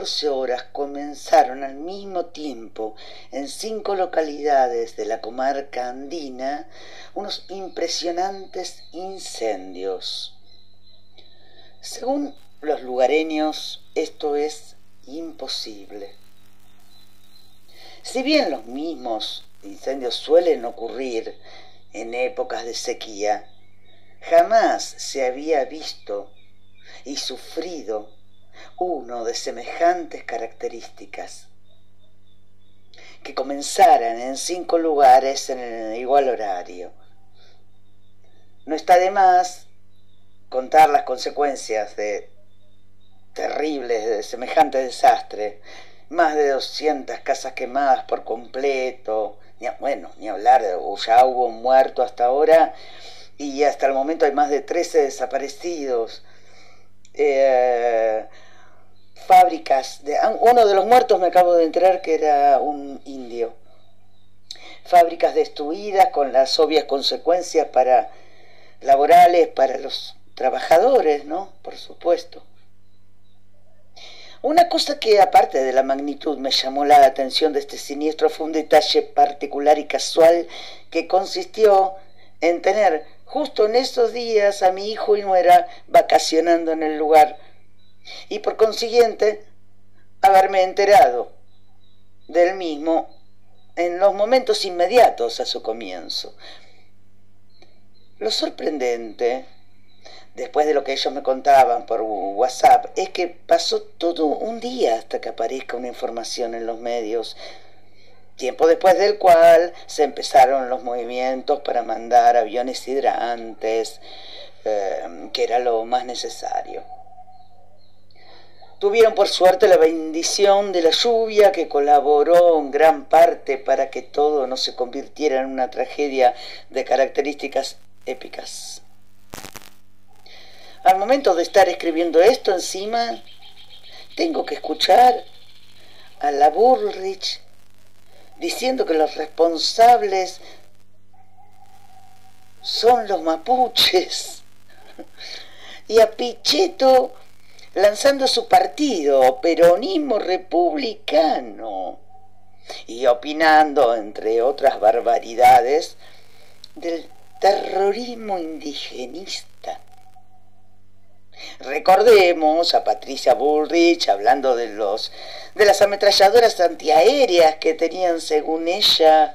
14 horas comenzaron al mismo tiempo en cinco localidades de la comarca andina unos impresionantes incendios. Según los lugareños, esto es imposible. Si bien los mismos incendios suelen ocurrir en épocas de sequía, jamás se había visto y sufrido uno de semejantes características, que comenzaran en cinco lugares en el igual horario. No está de más contar las consecuencias de terribles de semejante desastre, más de 200 casas quemadas por completo, bueno, ni hablar, ya hubo muerto hasta ahora y hasta el momento hay más de 13 desaparecidos. Eh, fábricas, de, ah, uno de los muertos me acabo de enterar que era un indio, fábricas destruidas con las obvias consecuencias para laborales para los trabajadores, ¿no? Por supuesto. Una cosa que aparte de la magnitud me llamó la atención de este siniestro fue un detalle particular y casual que consistió en tener justo en esos días a mi hijo y nuera vacacionando en el lugar y por consiguiente haberme enterado del mismo en los momentos inmediatos a su comienzo. Lo sorprendente, después de lo que ellos me contaban por WhatsApp, es que pasó todo un día hasta que aparezca una información en los medios, tiempo después del cual se empezaron los movimientos para mandar aviones hidrantes, eh, que era lo más necesario. Tuvieron por suerte la bendición de la lluvia que colaboró en gran parte para que todo no se convirtiera en una tragedia de características épicas. Al momento de estar escribiendo esto encima, tengo que escuchar a la Bullrich diciendo que los responsables son los mapuches y a Pichetto lanzando su partido, peronismo republicano, y opinando, entre otras barbaridades, del terrorismo indigenista. Recordemos a Patricia Bullrich hablando de los de las ametralladoras antiaéreas que tenían según ella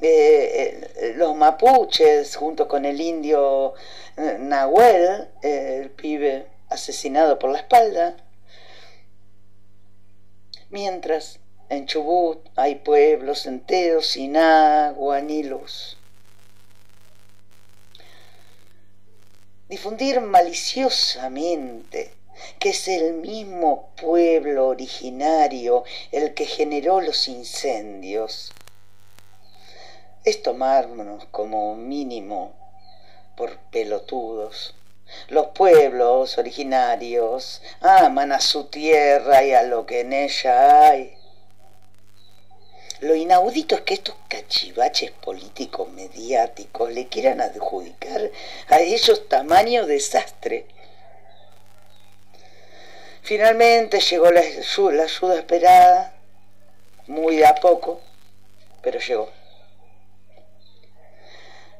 eh, eh, los mapuches junto con el indio eh, Nahuel, el pibe asesinado por la espalda, mientras en Chubut hay pueblos enteros sin agua ni luz. Difundir maliciosamente que es el mismo pueblo originario el que generó los incendios, es tomarnos como mínimo por pelotudos. Los pueblos originarios aman a su tierra y a lo que en ella hay. Lo inaudito es que estos cachivaches políticos mediáticos le quieran adjudicar a ellos tamaño desastre. Finalmente llegó la, ayuda esperada, muy a poco, pero llegó.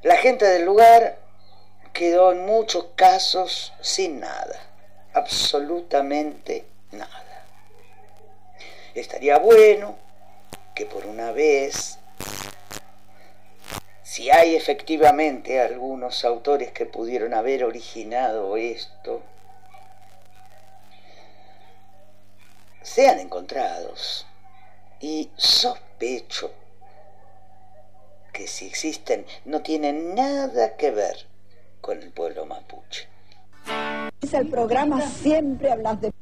La gente del lugar quedó en muchos casos sin nada, absolutamente nada. estaría bueno que por una vez, si hay efectivamente algunos autores que pudieron haber originado esto, sean encontrados. Y sospecho que si existen no tienen nada que ver con el pueblo mapuche. Es el programa Siempre Hablas de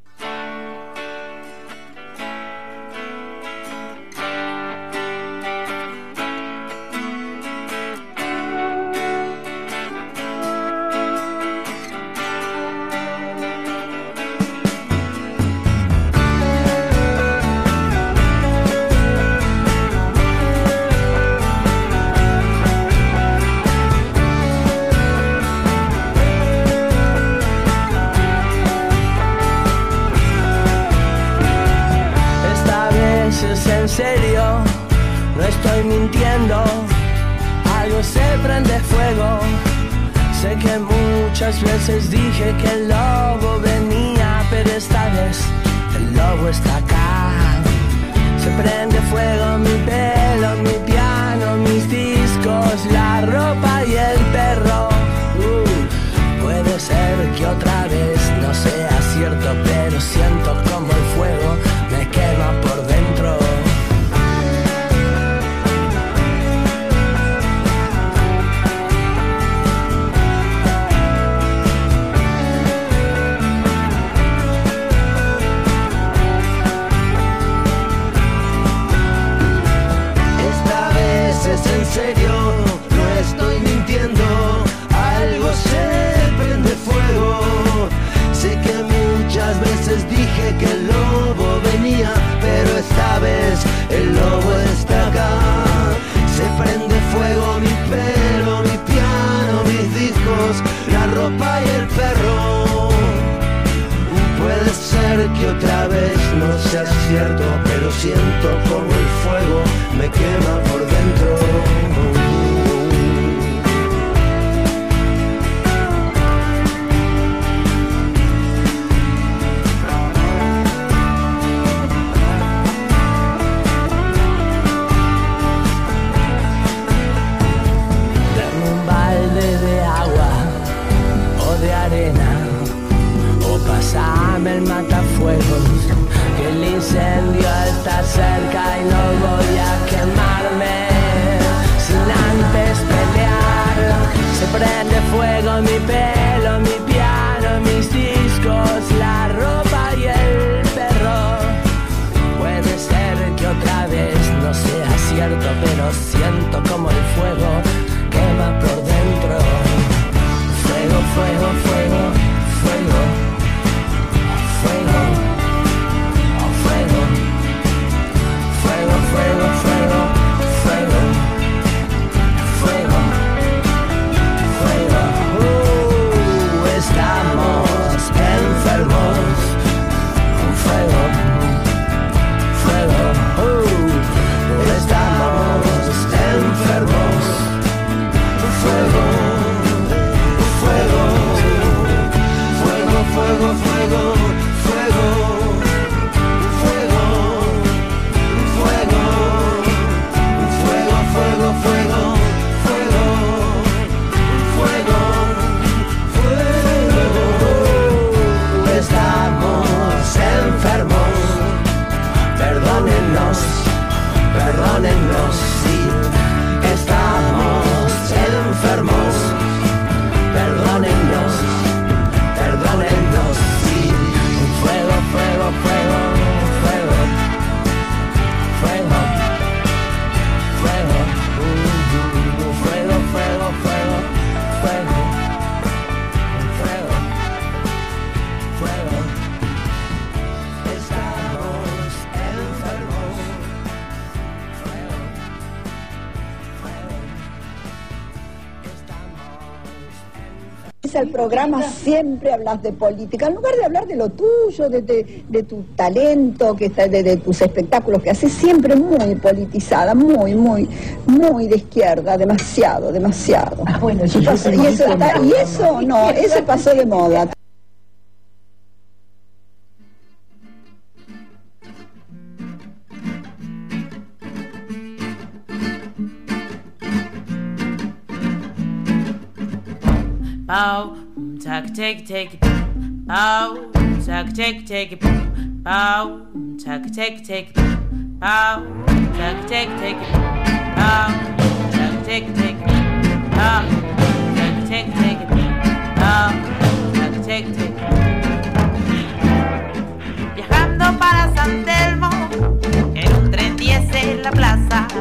programa siempre hablas de política, en lugar de hablar de lo tuyo, de, tu talento, que está, de, tus espectáculos que haces, siempre muy politizada, muy, muy, muy de izquierda, demasiado, demasiado. Ah, bueno, y, eso y eso no, eso pasó de moda tac, tac, tac, pow, tac, tac, tac, pow, tac, tac, tac, pow, tac, tac, tac, pow, tac. Viajando para San Telmo, en un tren 10 en la plaza.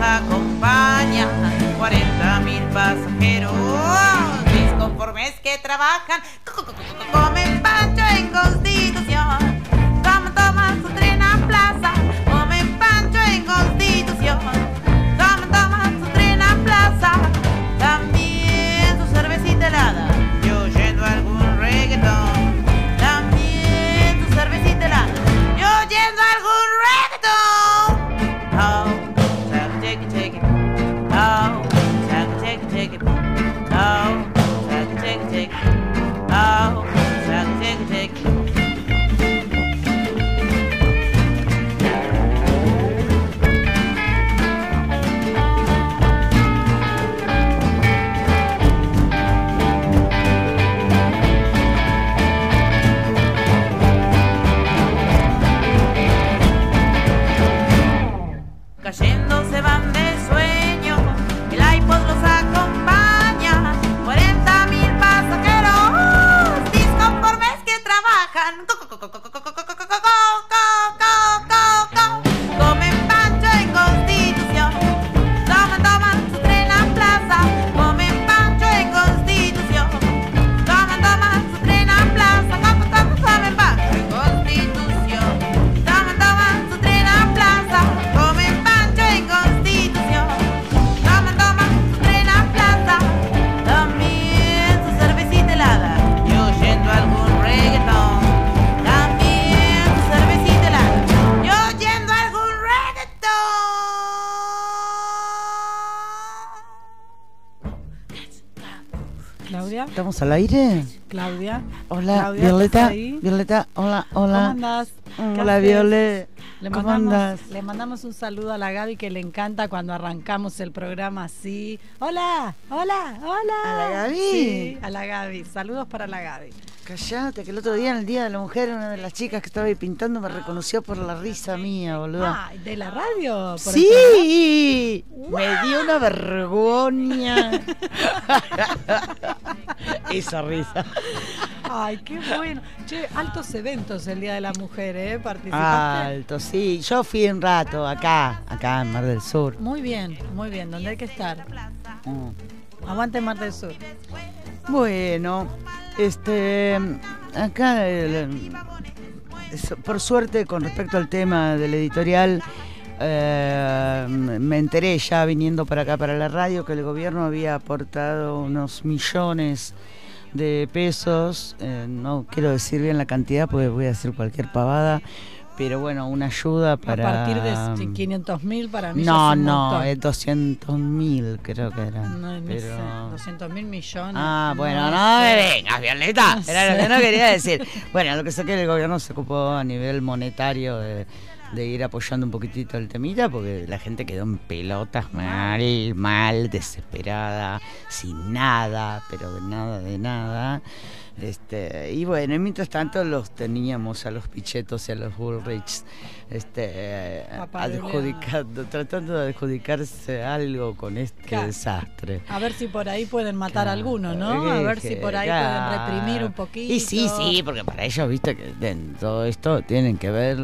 Radio los acompaña, 40 mil pasajeros, disconformes que trabajan, Claudia, ¿Estamos al aire? Claudia. Hola, Claudia, Violeta. Violeta, hola, ¿Cómo hola. andás? ¿Qué Hola, haces? Viole. Le ¿Cómo mandamos, andas? le mandamos un saludo a la Gaby que le encanta cuando arrancamos el programa así. Hola, hola, hola. ¿A la Gaby? Sí, a la Gaby. Saludos para la Gaby. Callate, que el otro día en el Día de la Mujer, una de las chicas que estaba ahí pintando me reconoció por la risa mía, boludo. Ah, ¿de la radio? por ¡Sí! Me dio una vergüenza. Esa risa. Ay, qué bueno. Che, altos eventos el Día de la Mujer, ¿eh? ¿Participaste? Alto, sí. Yo fui un rato acá, acá en Mar del Sur. Muy bien, muy bien. ¿Dónde hay que estar? Mm. Aguante Mar del Sur. Bueno, este, acá, por suerte, con respecto al tema del editorial, eh, me enteré ya viniendo para acá, para la radio, que el gobierno había aportado unos millones de pesos, eh, no quiero decir bien la cantidad porque voy a decir cualquier pavada, pero bueno, una ayuda para... A partir de 500 mil para mí No, no, es 200 mil creo que era. No, no pero... sé, 200 mil millones. Ah, bueno, no me sé. vengas, Violeta. No Era lo que sé. no quería decir. Bueno, lo que sé que el gobierno se ocupó a nivel monetario de, de ir apoyando un poquitito el temita, porque la gente quedó en pelotas mal, mal, desesperada, sin nada, pero de nada, de nada. Este, y bueno, y mientras tanto los teníamos a los pichetos y a los Bullrichs este, eh, adjudicando, tratando de adjudicarse algo con este Claro. desastre. A ver si por ahí pueden matar a alguno, ¿no? A ver si por ahí pueden reprimir un poquito. Y sí, sí, porque para ellos, viste, que en todo esto tienen que ver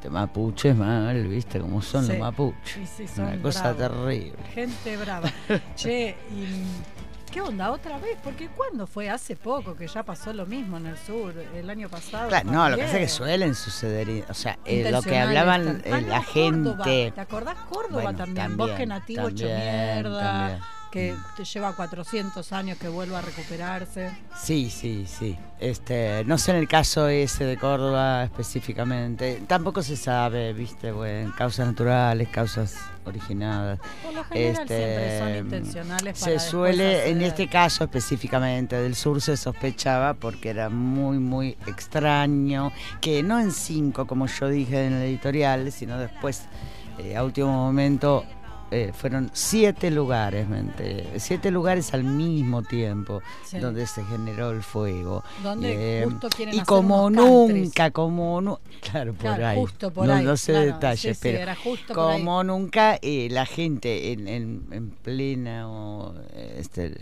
este, mapuches mal, viste, cómo son Sí. los mapuches. Sí, sí, son Una cosa bravos. terrible. Gente brava. che, y ¿qué onda otra vez? Porque ¿cuándo fue? Hace poco que ya pasó lo mismo en el sur, el año pasado. Claro, no, lo que pasa es que también. suelen suceder, o sea, eh, lo que hablaban también. eh, Ah, la Córdoba. gente. ¿Te acordás Córdoba Bueno, también? Bosque también, nativo hecho también, mierda. también. Que te lleva 400 años que vuelva a recuperarse. Sí, sí, sí. Este, no sé en el caso ese de Córdoba específicamente. Tampoco se sabe, viste, bueno, causas naturales, causas originadas. Por lo general siempre son intencionales para Este, Se suele, en este caso específicamente del sur, se sospechaba porque era muy, muy extraño, que no en cinco, como yo dije en el editorial, sino después, eh, a último momento, eh, fueron siete lugares, siete lugares al mismo tiempo Sí. donde se generó el fuego. Donde Eh, justo quieren y hacer como unos nunca, como nu- claro, por ahí. justo por no, ahí, no sé claro, detalles, sí, pero era justo por ahí. como nunca eh, la gente en, en, en pleno eh, este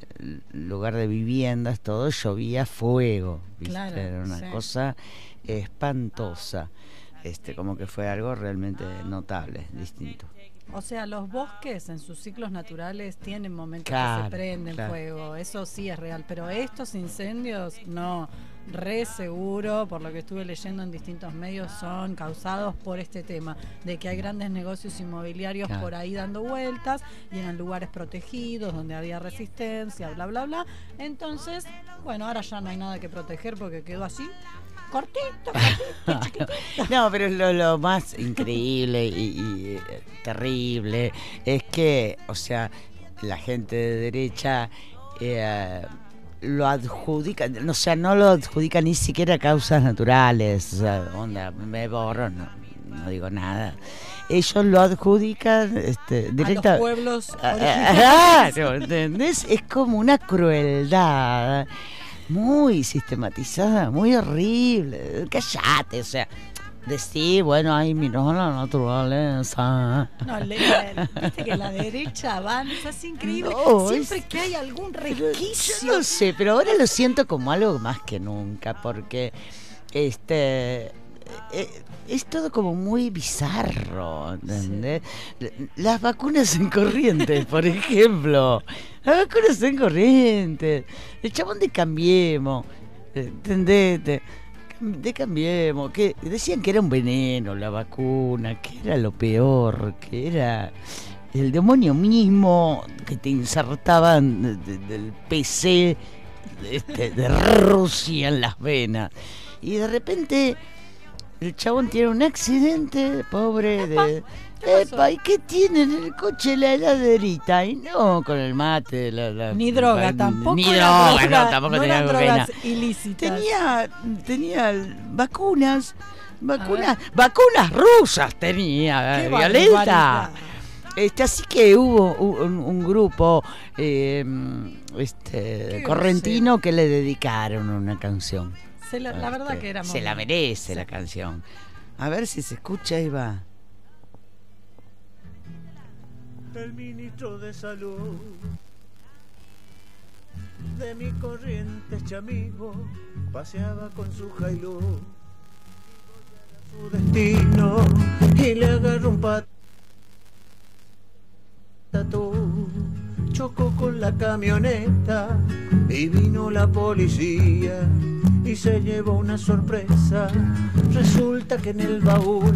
lugar de viviendas, todo llovía fuego. ¿viste? Claro, Era una cosa espantosa. Este, como que fue algo realmente notable, distinto. O sea, los bosques en sus ciclos naturales tienen momentos que se prenden claro. fuego, eso sí es real, pero estos incendios no, re seguro, por lo que estuve leyendo en distintos medios, son causados por este tema, de que hay grandes negocios inmobiliarios Claro. por ahí dando vueltas y eran lugares protegidos donde había resistencia, bla, bla, bla. Entonces, bueno, ahora ya no hay nada que proteger porque quedó así, cortito, cortito, chiquitito. No, pero lo, lo más increíble y, y, eh, terrible es que, o sea, la gente de derecha eh, lo adjudica, o sea, no lo adjudica ni siquiera a causas naturales, o sea, onda, me borro, no, no digo nada. Ellos lo adjudican este, A los pueblos Ah, ah, Claro, ¿entendés? Es como una crueldad muy sistematizada, muy horrible. Callate, o sea, decir, bueno, ay, mira la naturaleza. No, le- le- viste que la derecha avanza, es increíble. No, Siempre es- que hay algún Yo resquicio. no sé, pero ahora lo siento como algo más que nunca, porque este eh, es todo como muy bizarro, ¿entendés? Las vacunas en corrientes, por ejemplo. Las vacunas en corrientes. El chabón de Cambiemos, ¿entendés? De, de Cambiemos, que decían que era un veneno la vacuna, que era lo peor, que era el demonio mismo que te insertaban de- de- del PC este, de Rusia en las venas. Y de repente el chabón tiene un accidente, pobre de... Epa, ¿y qué tiene en el coche la heladerita? Y no, con el mate. la- la- Ni droga, la- tampoco. Ni droga, drogas- no, tampoco no tenía drogas ilícitas. Tenía, tenía vacunas, vacunas, vacunas rusas tenía, Qué eh, Violeta. Este, así que hubo un, un grupo eh, este, correntino que le dedicaron una canción. Se la, la verdad Este, que era Se la merece Sí. la canción. A ver si se escucha ahí va. el ministro de salud de mi corriente amigo paseaba con su jailú su destino y le agarró un patatú chocó con la camioneta y vino la policía y se llevó una sorpresa resulta que en el baúl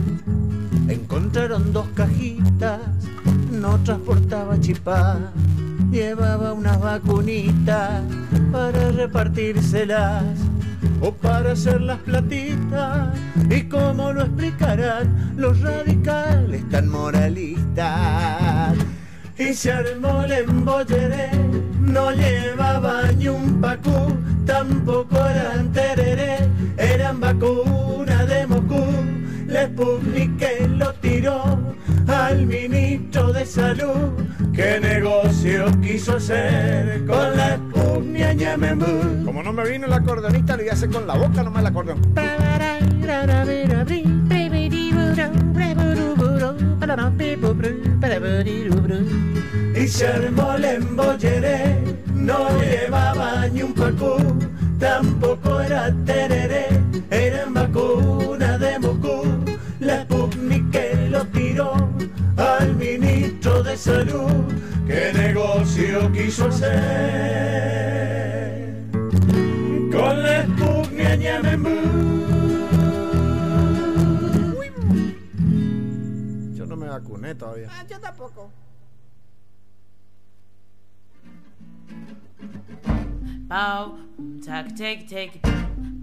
encontraron dos cajitas no transportaba chipá, llevaba unas vacunitas para repartírselas o para hacer las platitas. Y como lo explicarán los radicales tan moralistas. Y se armó el embolleré, no llevaba ni un pacú, tampoco eran tereré, eran vacunas de Moscú. La Sputnik que lo tiró al ministro de salud. ¿Qué negocio quiso hacer con la Sputnik a Ñamembú? Como no me vino el acordeonista, lo iba a hacer con la boca nomás el acordeón. Y se armó el embolleré, no llevaba ni un pacú, tampoco era tereré, eran vacunas de Moscú. La Sputnik que lo tiró al ministro de salud, ¿qué negocio quiso hacer? Con la Sputnik a Ñamembú. Yo no me vacuné todavía. Ah, yo tampoco. Pow, tac,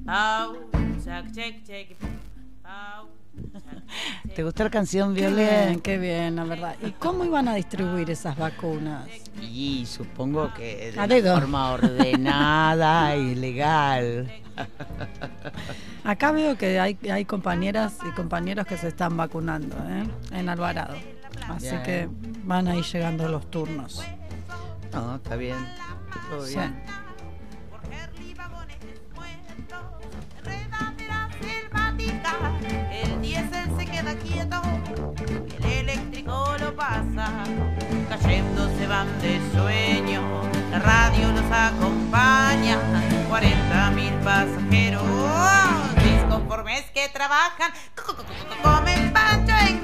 pow, tac, take, take, pow. ¿Te gustó la canción, Qué Violet? bien, qué bien, la verdad. ¿Y cómo iban a distribuir esas vacunas? Y supongo que de A una forma ordenada y legal. Acá veo que hay, hay compañeras y compañeros que se están vacunando ¿eh? en Alvarado. Así Bien. que van ahí llegando los turnos. No, está bien. Todo bien. El diésel se queda quieto, el eléctrico lo pasa, cayendo se van de sueño, la radio los acompaña, 40 mil pasajeros, disconformes que trabajan, comen pancho en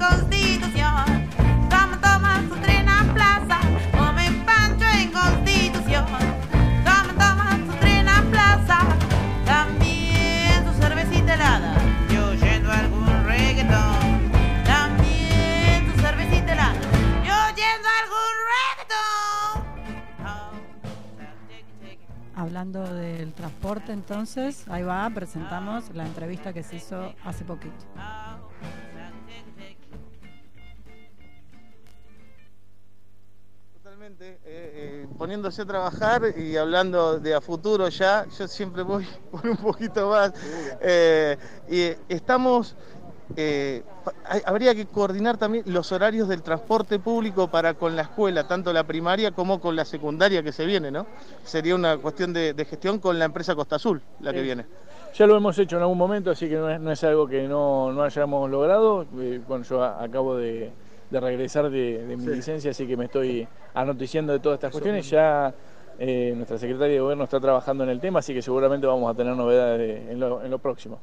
Hablando del transporte, entonces, ahí va, presentamos la entrevista que se hizo hace poquito. Totalmente, eh, eh, poniéndose a trabajar y hablando de a futuro ya, yo siempre voy por un poquito más. Eh, y estamos, eh, hay- habría que coordinar también los horarios del transporte público para con la escuela, tanto la primaria como con la secundaria que se viene, ¿no? Sería una cuestión de, de gestión con la empresa Costa Azul, la que Sí. viene. Ya lo hemos hecho en algún momento, así que no es, no es algo que no, no hayamos logrado. Eh, bueno, yo a- acabo de, de regresar de, de mi Sí. licencia, así que me estoy anoticiando de todas estas cuestiones. Ya eh, nuestra secretaria de gobierno está trabajando en el tema, así que seguramente vamos a tener novedades de- en, lo, en lo próximo.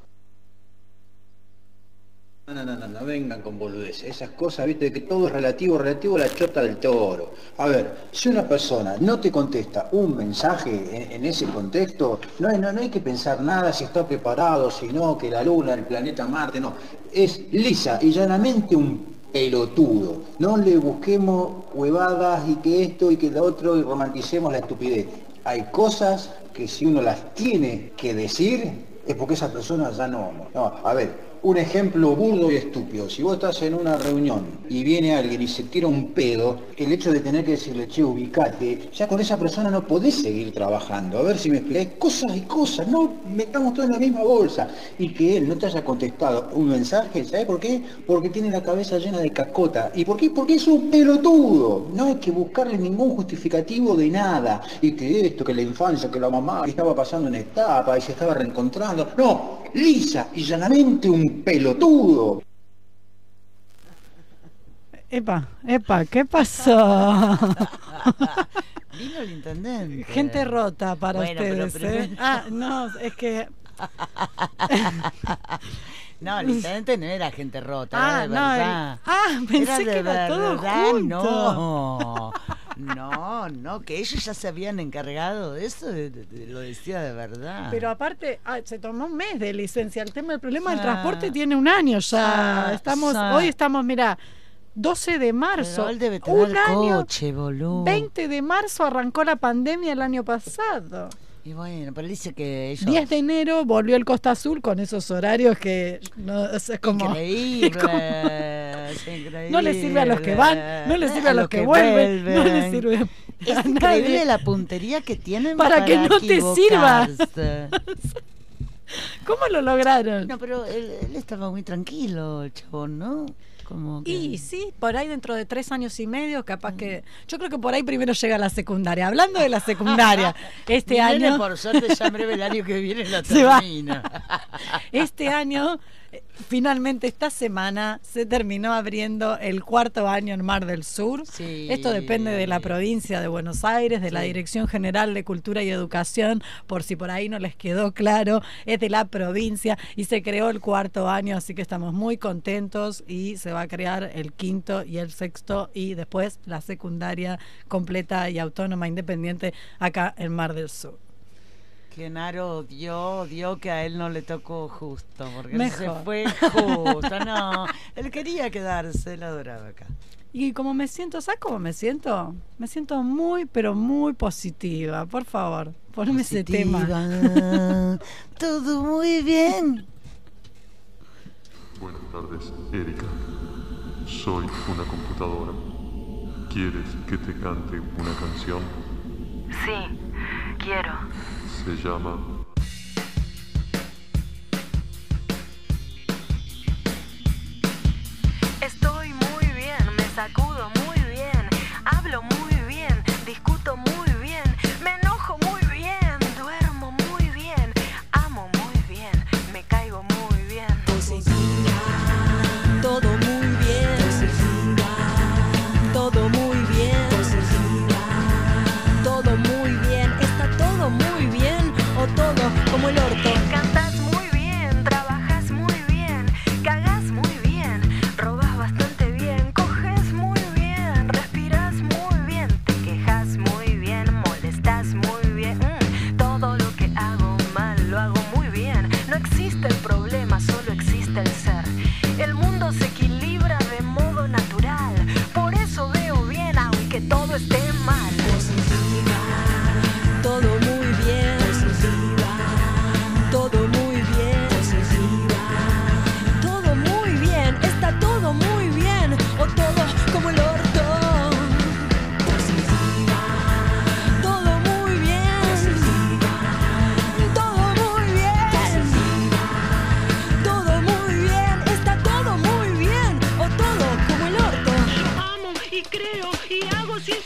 No, no, no, no, vengan con boludeces. Esas cosas, viste, que todo es relativo, relativo a la chota del toro. A ver, si una persona no te contesta un mensaje en, ese contexto, no no, no hay que pensar nada si está preparado, si no, que la luna, el planeta Marte, no. Es lisa y llanamente un pelotudo. No le busquemos huevadas y que esto y que lo otro y romanticemos la estupidez. Hay cosas que si uno las tiene que decir, es porque esa persona ya no. No, a ver, un ejemplo burdo y estúpido. Si vos estás en una reunión y viene alguien y se tira un pedo, el hecho de tener que decirle, che, ubicate, ya con esa persona no podés seguir trabajando. A ver si me explicás cosas y cosas, no metamos todo en la misma bolsa. Y que él no te haya contestado un mensaje, ¿sabes por qué? Porque tiene la cabeza llena de cacota. ¿Y por qué? Porque es un pelotudo. No hay que buscarle ningún justificativo de nada. Y que esto, que la infancia, que la mamá estaba pasando una etapa y se estaba reencontrando. No, lisa y llanamente un pelotudo. Epa, epa, ¿qué pasó? Vino el intendente. Gente rota para Bueno, pero ustedes, ¿eh? Ah, no, es que... No, el intendente no era gente rota, Ah, era de no, el- verdad. ah, pensé de que era todo verdad, junto. No, no, no, que ellos ya se habían encargado de eso, de- de- de- lo decía de verdad. Pero aparte, ah, se tomó un mes de licencia. El tema del problema del Ah. transporte tiene un año ya. Ah, Estamos, hoy estamos, mira, 12 de marzo. Él debe tener un año, coche, boludo. 20 de marzo arrancó la pandemia el año pasado. Y bueno, pero dice que ellos... 10 de enero volvió el Costa Azul con esos horarios que no, es como, Increíble, como- es increíble. no le sirve a los que van, no le sirve a, los que, vuelven, no le sirve Es a increíble nadie. la puntería que tienen Para para, que no te sirva. ¿Cómo lo lograron? No, pero él, él estaba muy tranquilo, el chabón, ¿no? Como que... Y sí, por ahí dentro de tres años y medio, capaz que. Yo creo que por ahí primero llega la secundaria. Hablando de la secundaria, este año. por suerte, ya en breve el año que viene la termina. Este año, finalmente esta semana, se terminó abriendo el cuarto año en Mar del Sur. Sí. Esto depende de la provincia de Buenos Aires, de la. Dirección General de Cultura y Educación, por si por ahí no les quedó claro, es de la provincia y se creó el cuarto año, así que estamos muy contentos y se va a crear el quinto y el sexto y después la secundaria completa y autónoma independiente acá en Mar del Sur. Genaro odió, odió que a él no le tocó justo, porque él se fue justo. No, él quería quedarse, él adoraba acá. Y como me siento, ¿sabes cómo me siento? Me siento muy, pero muy positiva. Por favor, ponme ese tema. Positiva, Todo muy bien. Buenas tardes, Erika. Soy una computadora. ¿Quieres que te cante una canción? Sí, quiero. Se llama. Estoy muy bien, me sacudo muy bien, hablo muy bien, discuto muy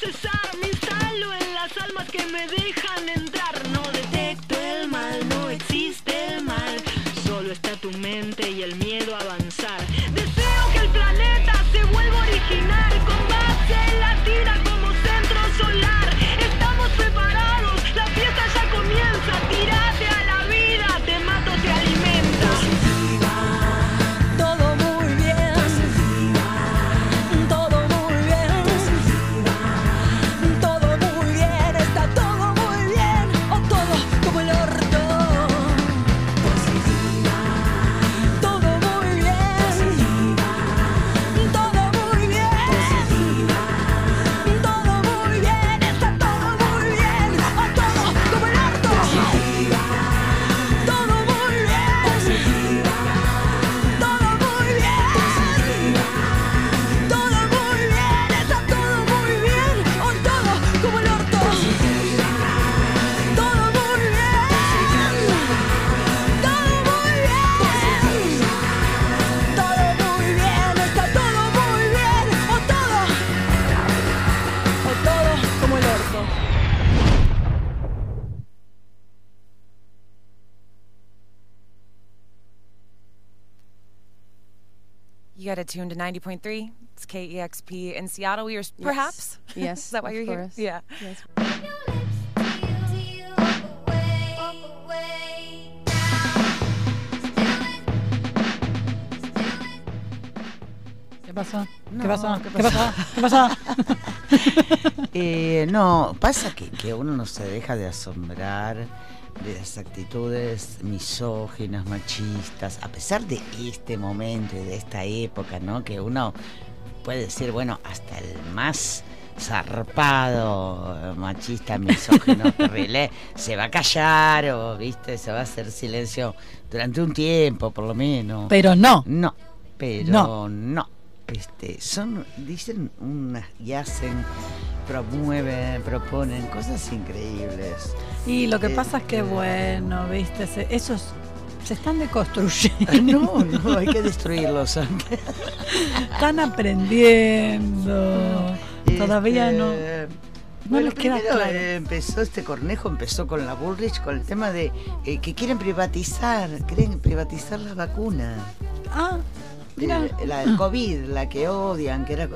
hago Got to tune to 90.3. It's KEXP in Seattle. You're perhaps? Yes, Is that why of you're here? course. Yeah. Yes. ¿Qué pasó? No, ¿Qué pasó? ¿qué ¿Qué pasó? ¿Qué pasó? Eh, no, pasa que, que uno no se deja de asombrar de las actitudes misóginas, machistas, a pesar de este momento y de esta época, ¿no? Que uno puede decir, bueno, hasta el más zarpado eh, machista, misógino, terrible, se va a callar o, viste, se va a hacer silencio durante un tiempo, por lo menos. Pero no. No, pero No. no. Este, son, dicen unas y hacen, promueven, proponen cosas increíbles. Y lo que Eh, pasa es que, bueno, viste, se- esos se están deconstruyendo. No, no, hay que destruirlos antes. Están aprendiendo. Todavía no. Este, No bueno, les queda primero, claro. eh, empezó este cornejo, empezó con la Bullrich, con el tema de eh, que quieren privatizar, quieren privatizar la vacuna. Ah, mira. La del COVID, la que odian, que era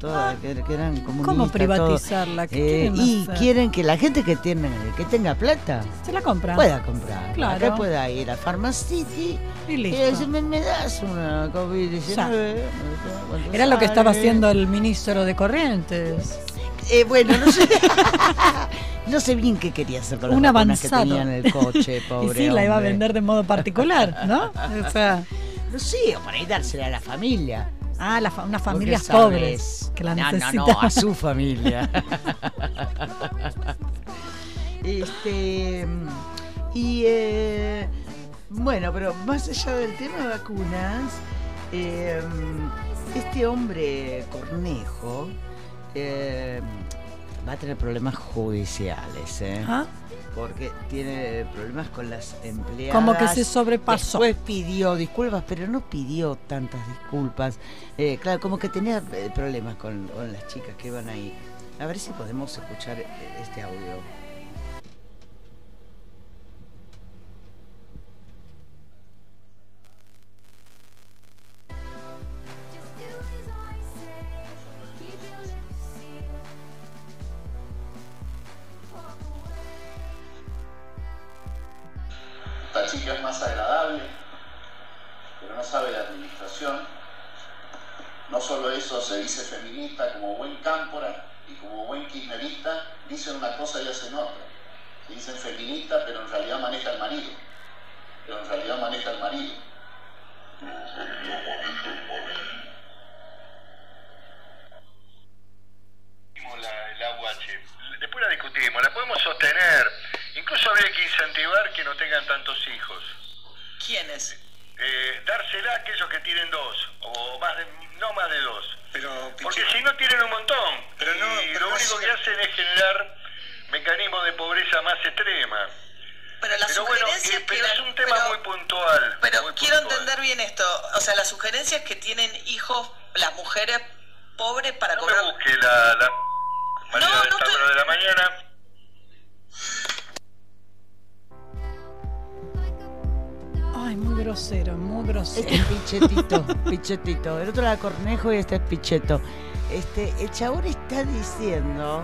toda, que, que eran comunistas. ¿Cómo privatizarla? ¿Qué Eh, quieren y hacer? quieren que la gente que tiene, que tenga plata Se la compra. pueda comprar. Claro. Que pueda ir a Pharmacity Y listo. decir, ¿me, me das una COVID-19? ¿Cuánto Era lo que estaba haciendo el ministro de Corrientes. Eh, bueno, no sé. no sé bien qué quería hacer con las Un que tenía en el coche, y pobre sí, la iba a vender de modo particular, ¿no? O sea, No sé, o por ahí dársela a la familia. ah, la fa- unas familias pobres que la no, necesitan. No, no, a su familia. este. Y. eh, bueno, pero más allá del tema de vacunas, eh, este hombre Cornejo eh, va a tener problemas judiciales, ¿eh? Ah. Porque tiene problemas con las empleadas. Como que se sobrepasó. Después pidió disculpas, pero no pidió tantas disculpas. Eh, claro, como que tenía eh, problemas con, con las chicas que iban ahí. A ver si podemos escuchar eh, este audio. Es más agradable, pero no sabe la administración. No solo eso, se dice feminista como buen cámpora y como buen kirchnerista, dicen una cosa y hacen otra. Se dicen feminista, pero en realidad maneja el marido. Pero en realidad maneja el marido. la, el AUH. Después la discutimos, la podemos sostener. Incluso habría que incentivar que no hijos. ¿Quiénes? Eh, dársela a aquellos que tienen dos, o más de, no más de dos. Pero, Porque si no tienen un montón. Pero no, y pero lo no único que hacen es generar mecanismos de pobreza más extrema. Pero la Pero bueno, eh, pero que es un tema pero- muy puntual. Pero muy quiero puntual. entender bien esto. O sea, la sugerencia es que tienen hijos las mujeres pobres para No cobrar. me busque la, la María de esta hora de la mañana. Grosero, muy grosero. Este es Pichetito, Pichetito. El otro era Cornejo y este es Picheto. Este, el chabón está diciendo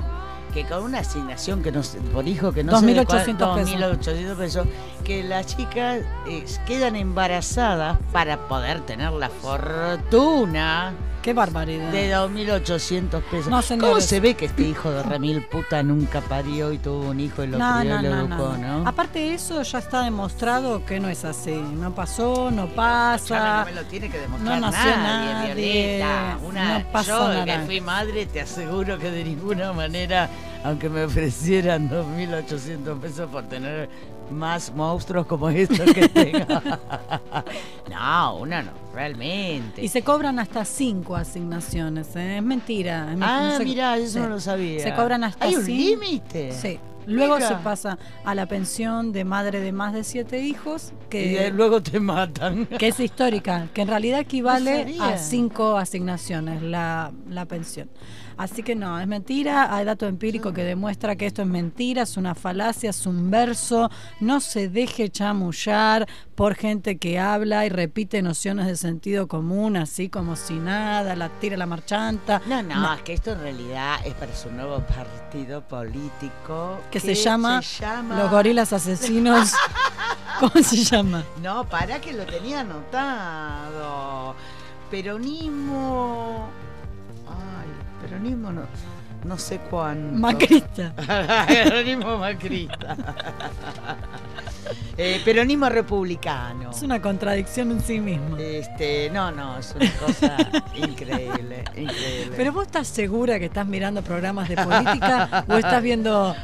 que con una asignación que no sé- por hijo que no sé de 2.800 cuál- pesos. 2.800 pesos, que las chicas eh, quedan embarazadas para poder tener la fortuna Qué barbaridad. de 2.800 pesos. No, ¿Cómo se ve que este hijo de remil puta nunca parió y tuvo un hijo y lo No, crió no, y lo no, educó, no. no? Aparte de eso, ya está demostrado que no es así. No pasó, no pasa. no me lo tiene que demostrar No nació nadie, nadie, Violeta. Una, no pasa yo nada. que fui madre te aseguro que de ninguna manera, aunque me ofrecieran 2.800 pesos por tener más monstruos como estos que tengo. no, una no, realmente. Y se cobran hasta cinco asignaciones, ¿eh? es mentira. es Ah, se- mirá, eso sí. no lo sabía. Se cobran hasta ¿Hay un límite? Sí. Luego Mira. se pasa a la pensión de madre de más de siete hijos, que, Y luego te matan. que es histórica, que en realidad equivale No a cinco asignaciones la, la pensión. Así que no, es mentira, hay dato empírico que demuestra que esto es mentira, es una falacia, es un verso, no se deje chamullar por gente que habla y repite nociones de sentido común, así como si nada, la tira la marchanta. No, no, es que esto en realidad es para su nuevo partido político. Que se llama Los Gorilas Asesinos. ¿Cómo se llama? No, para que lo tenía anotado. Peronismo. Ay, peronismo no, no sé cuánto. Macrista. peronismo macrista. Eh, peronismo republicano. Es una contradicción en sí mismo. Este, no, no, es una cosa increíble, increíble. Pero vos estás segura que estás mirando programas de política o estás viendo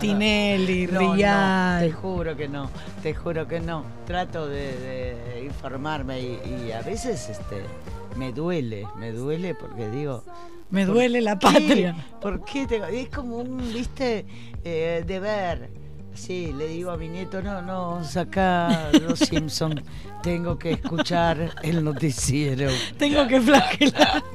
Tinelli, No, no, Rial? te juro que no, te juro que no. Trato de, de informarme y, y a veces este me duele, me duele porque digo. Me ¿por duele la qué? patria. ¿Por qué? tengo- es como un, viste, eh, deber. Sí, le digo a mi nieto, no, no, saca los Simpson, tengo que escuchar el noticiero. Tengo que flagelar.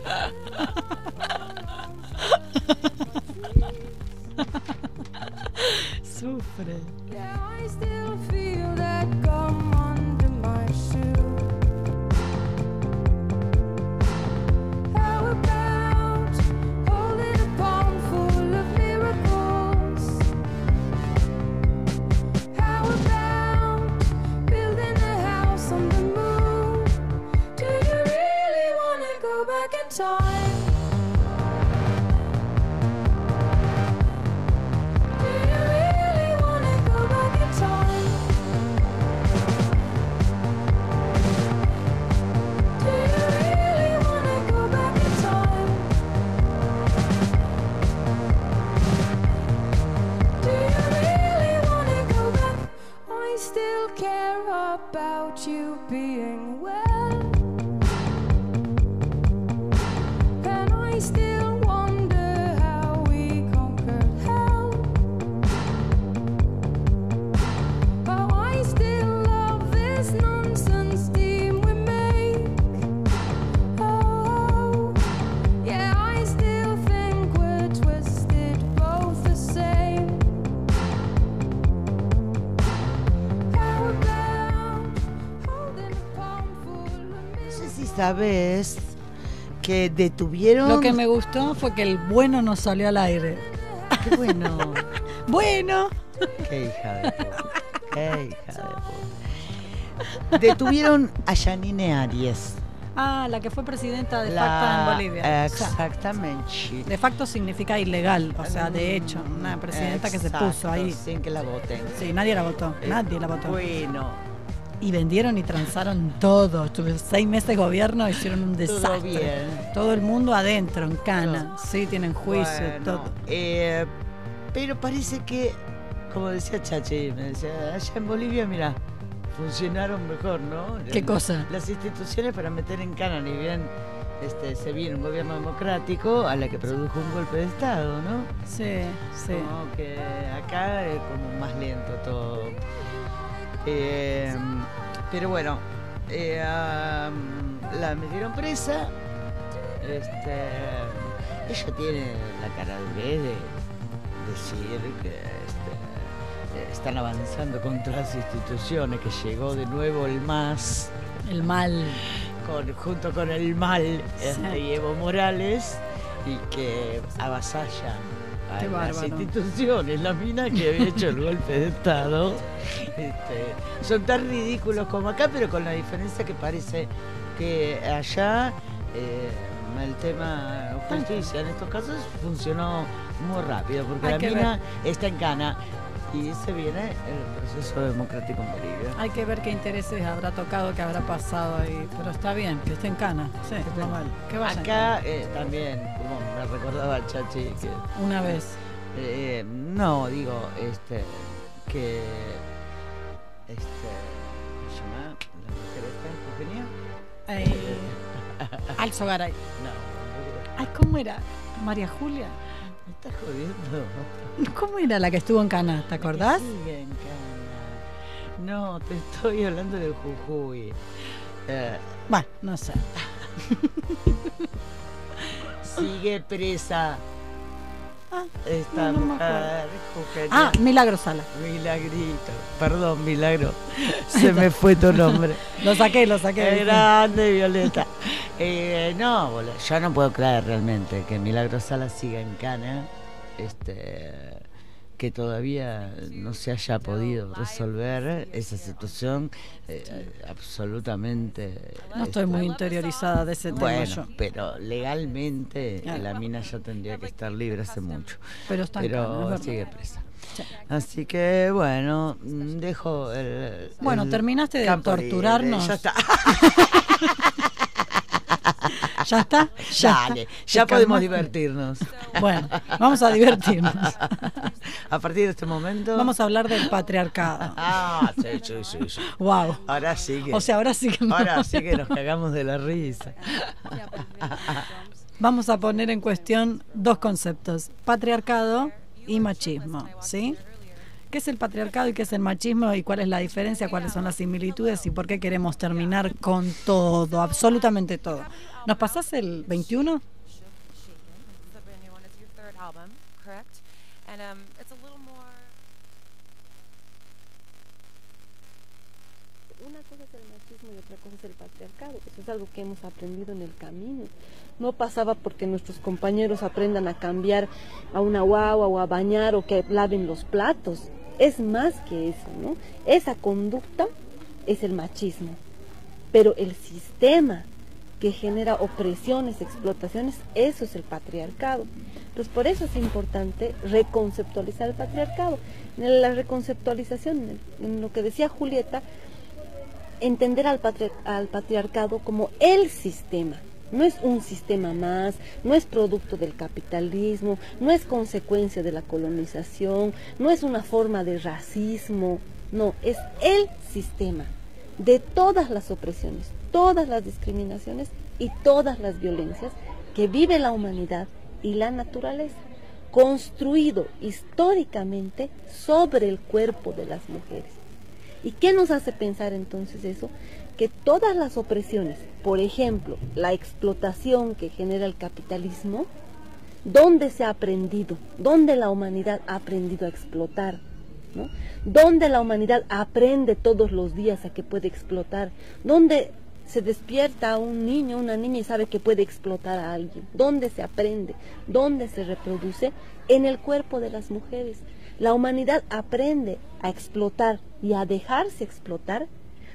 Sufre. Sabes que detuvieron. Lo que me gustó fue que el bueno no salió al aire. Qué bueno. bueno. Qué hija de puta. Qué hija de puta. Detuvieron a Yanine Arias. Ah, la que fue presidenta de La- facto en Bolivia. Exactamente. De facto significa ilegal, o sea, de hecho, una presidenta que se puso ahí. Sin que la voten. Sí, nadie la votó, Eh, nadie la votó. Bueno, Y vendieron y transaron todo. Estuve seis meses de gobierno, hicieron un Todo desastre. bien. Todo el mundo adentro, en cana. Sí, tienen juicio, Bueno, todo. eh, pero parece que, como decía Chachi, me decía, allá en Bolivia, mira, funcionaron mejor, ¿no? ¿Qué cosa? Las instituciones para meter en cana, ni bien este, se viene un gobierno democrático a la que produjo un golpe de Estado, ¿no? Sí, sí. Como que acá es como más lento todo. Eh, pero bueno, eh, am, la metieron presa. Este, ella tiene la cara de de decir que este, eh, están avanzando contra las instituciones, que llegó de nuevo el MAS. El mal. Con, junto con el mal este, Sí. y Evo Morales y que avasallan a las instituciones. La mina que había hecho el golpe de Estado. Este, son tan ridículos como acá, pero con la diferencia que parece que allá eh, el tema justicia en estos casos funcionó muy rápido, porque Hay la mina está en cana y se viene el proceso democrático en Bolivia. Hay que ver qué intereses habrá tocado, qué habrá pasado ahí. Pero está bien, que esté en cana. Sí, no mal. Que vaya en Acá eh, también, como me recordaba Chachi, que Una vez. Eh, no, digo, este, que, este, ¿cómo se llama? La mujer esta, Eugenia. Eh, Alzo Garay. No, Ay, ¿cómo era? María Julia. Me estás jodiendo. ¿Cómo era la que estuvo en Cana? ¿Te acordás? Sigue en cana. No, te estoy hablando de Jujuy. Eh, Bueno, no sé. sigue presa. Esta no, no me mujer, Eugenia. Ah, Milagro Sala. Milagrito. Perdón, Milagro. Se me fue tu nombre. Lo saqué, lo saqué. Qué grande, Violeta. Eh, no, boludo, yo no puedo creer realmente que Milagro Sala siga en cana. Este que todavía no se haya podido resolver esa situación eh, absolutamente No estoy muy interiorizada de ese tema bueno, yo. pero legalmente la mina ya tendría que estar libre hace mucho. Pero está Pero verdad. sigue presa. Así que bueno, dejo el. Bueno, el terminaste de torturarnos. Ya está. ¿Ya está? Ya Dale, está. ya ¿Te podemos calmaste? divertirnos. Bueno, vamos a divertirnos. A partir de este momento. Vamos a hablar del patriarcado. Ah, sí, sí, sí. sí. Wow. Ahora sí que. O sea, ahora sí que. Ahora sí que nos cagamos de la risa. Vamos a poner en cuestión dos conceptos, patriarcado y machismo, ¿sí? ¿Qué es el patriarcado y qué es el machismo y cuál es la diferencia, cuáles son las similitudes y por qué queremos terminar con todo, absolutamente todo? ¿Nos pasás el 21? It's the brand new one. It's your third album, correct? And um, it's a little more. Una cosa es el machismo y otra cosa es el patriarcado. Eso es algo que hemos aprendido en el camino. No pasaba porque nuestros compañeros aprendan a cambiar a una guagua o a bañar o que laven los platos. Es más que eso, ¿no? Esa conducta es el machismo. Pero el sistema que genera opresiones, explotaciones, eso es el patriarcado. Entonces, por eso es importante reconceptualizar el patriarcado. En la reconceptualización, en, lo que decía Julieta, entender al, al patriarcado como el sistema. No es un sistema más, no es producto del capitalismo, no es consecuencia de la colonización, no es una forma de racismo, no, es el sistema. de todas las opresiones, todas las discriminaciones y todas las violencias que vive la humanidad y la naturaleza, construido históricamente sobre el cuerpo de las mujeres. ¿Y qué nos hace pensar entonces eso? Que todas las opresiones, por ejemplo, la explotación que genera el capitalismo, ¿dónde se ha aprendido? ¿Dónde la humanidad ha aprendido a explotar? ¿Dónde la humanidad aprende todos los días a que puede explotar? ¿Dónde se despierta un niño, una niña y sabe que puede explotar a alguien? ¿Dónde se aprende? ¿Dónde se reproduce? En el cuerpo de las mujeres. La humanidad aprende a explotar y a dejarse explotar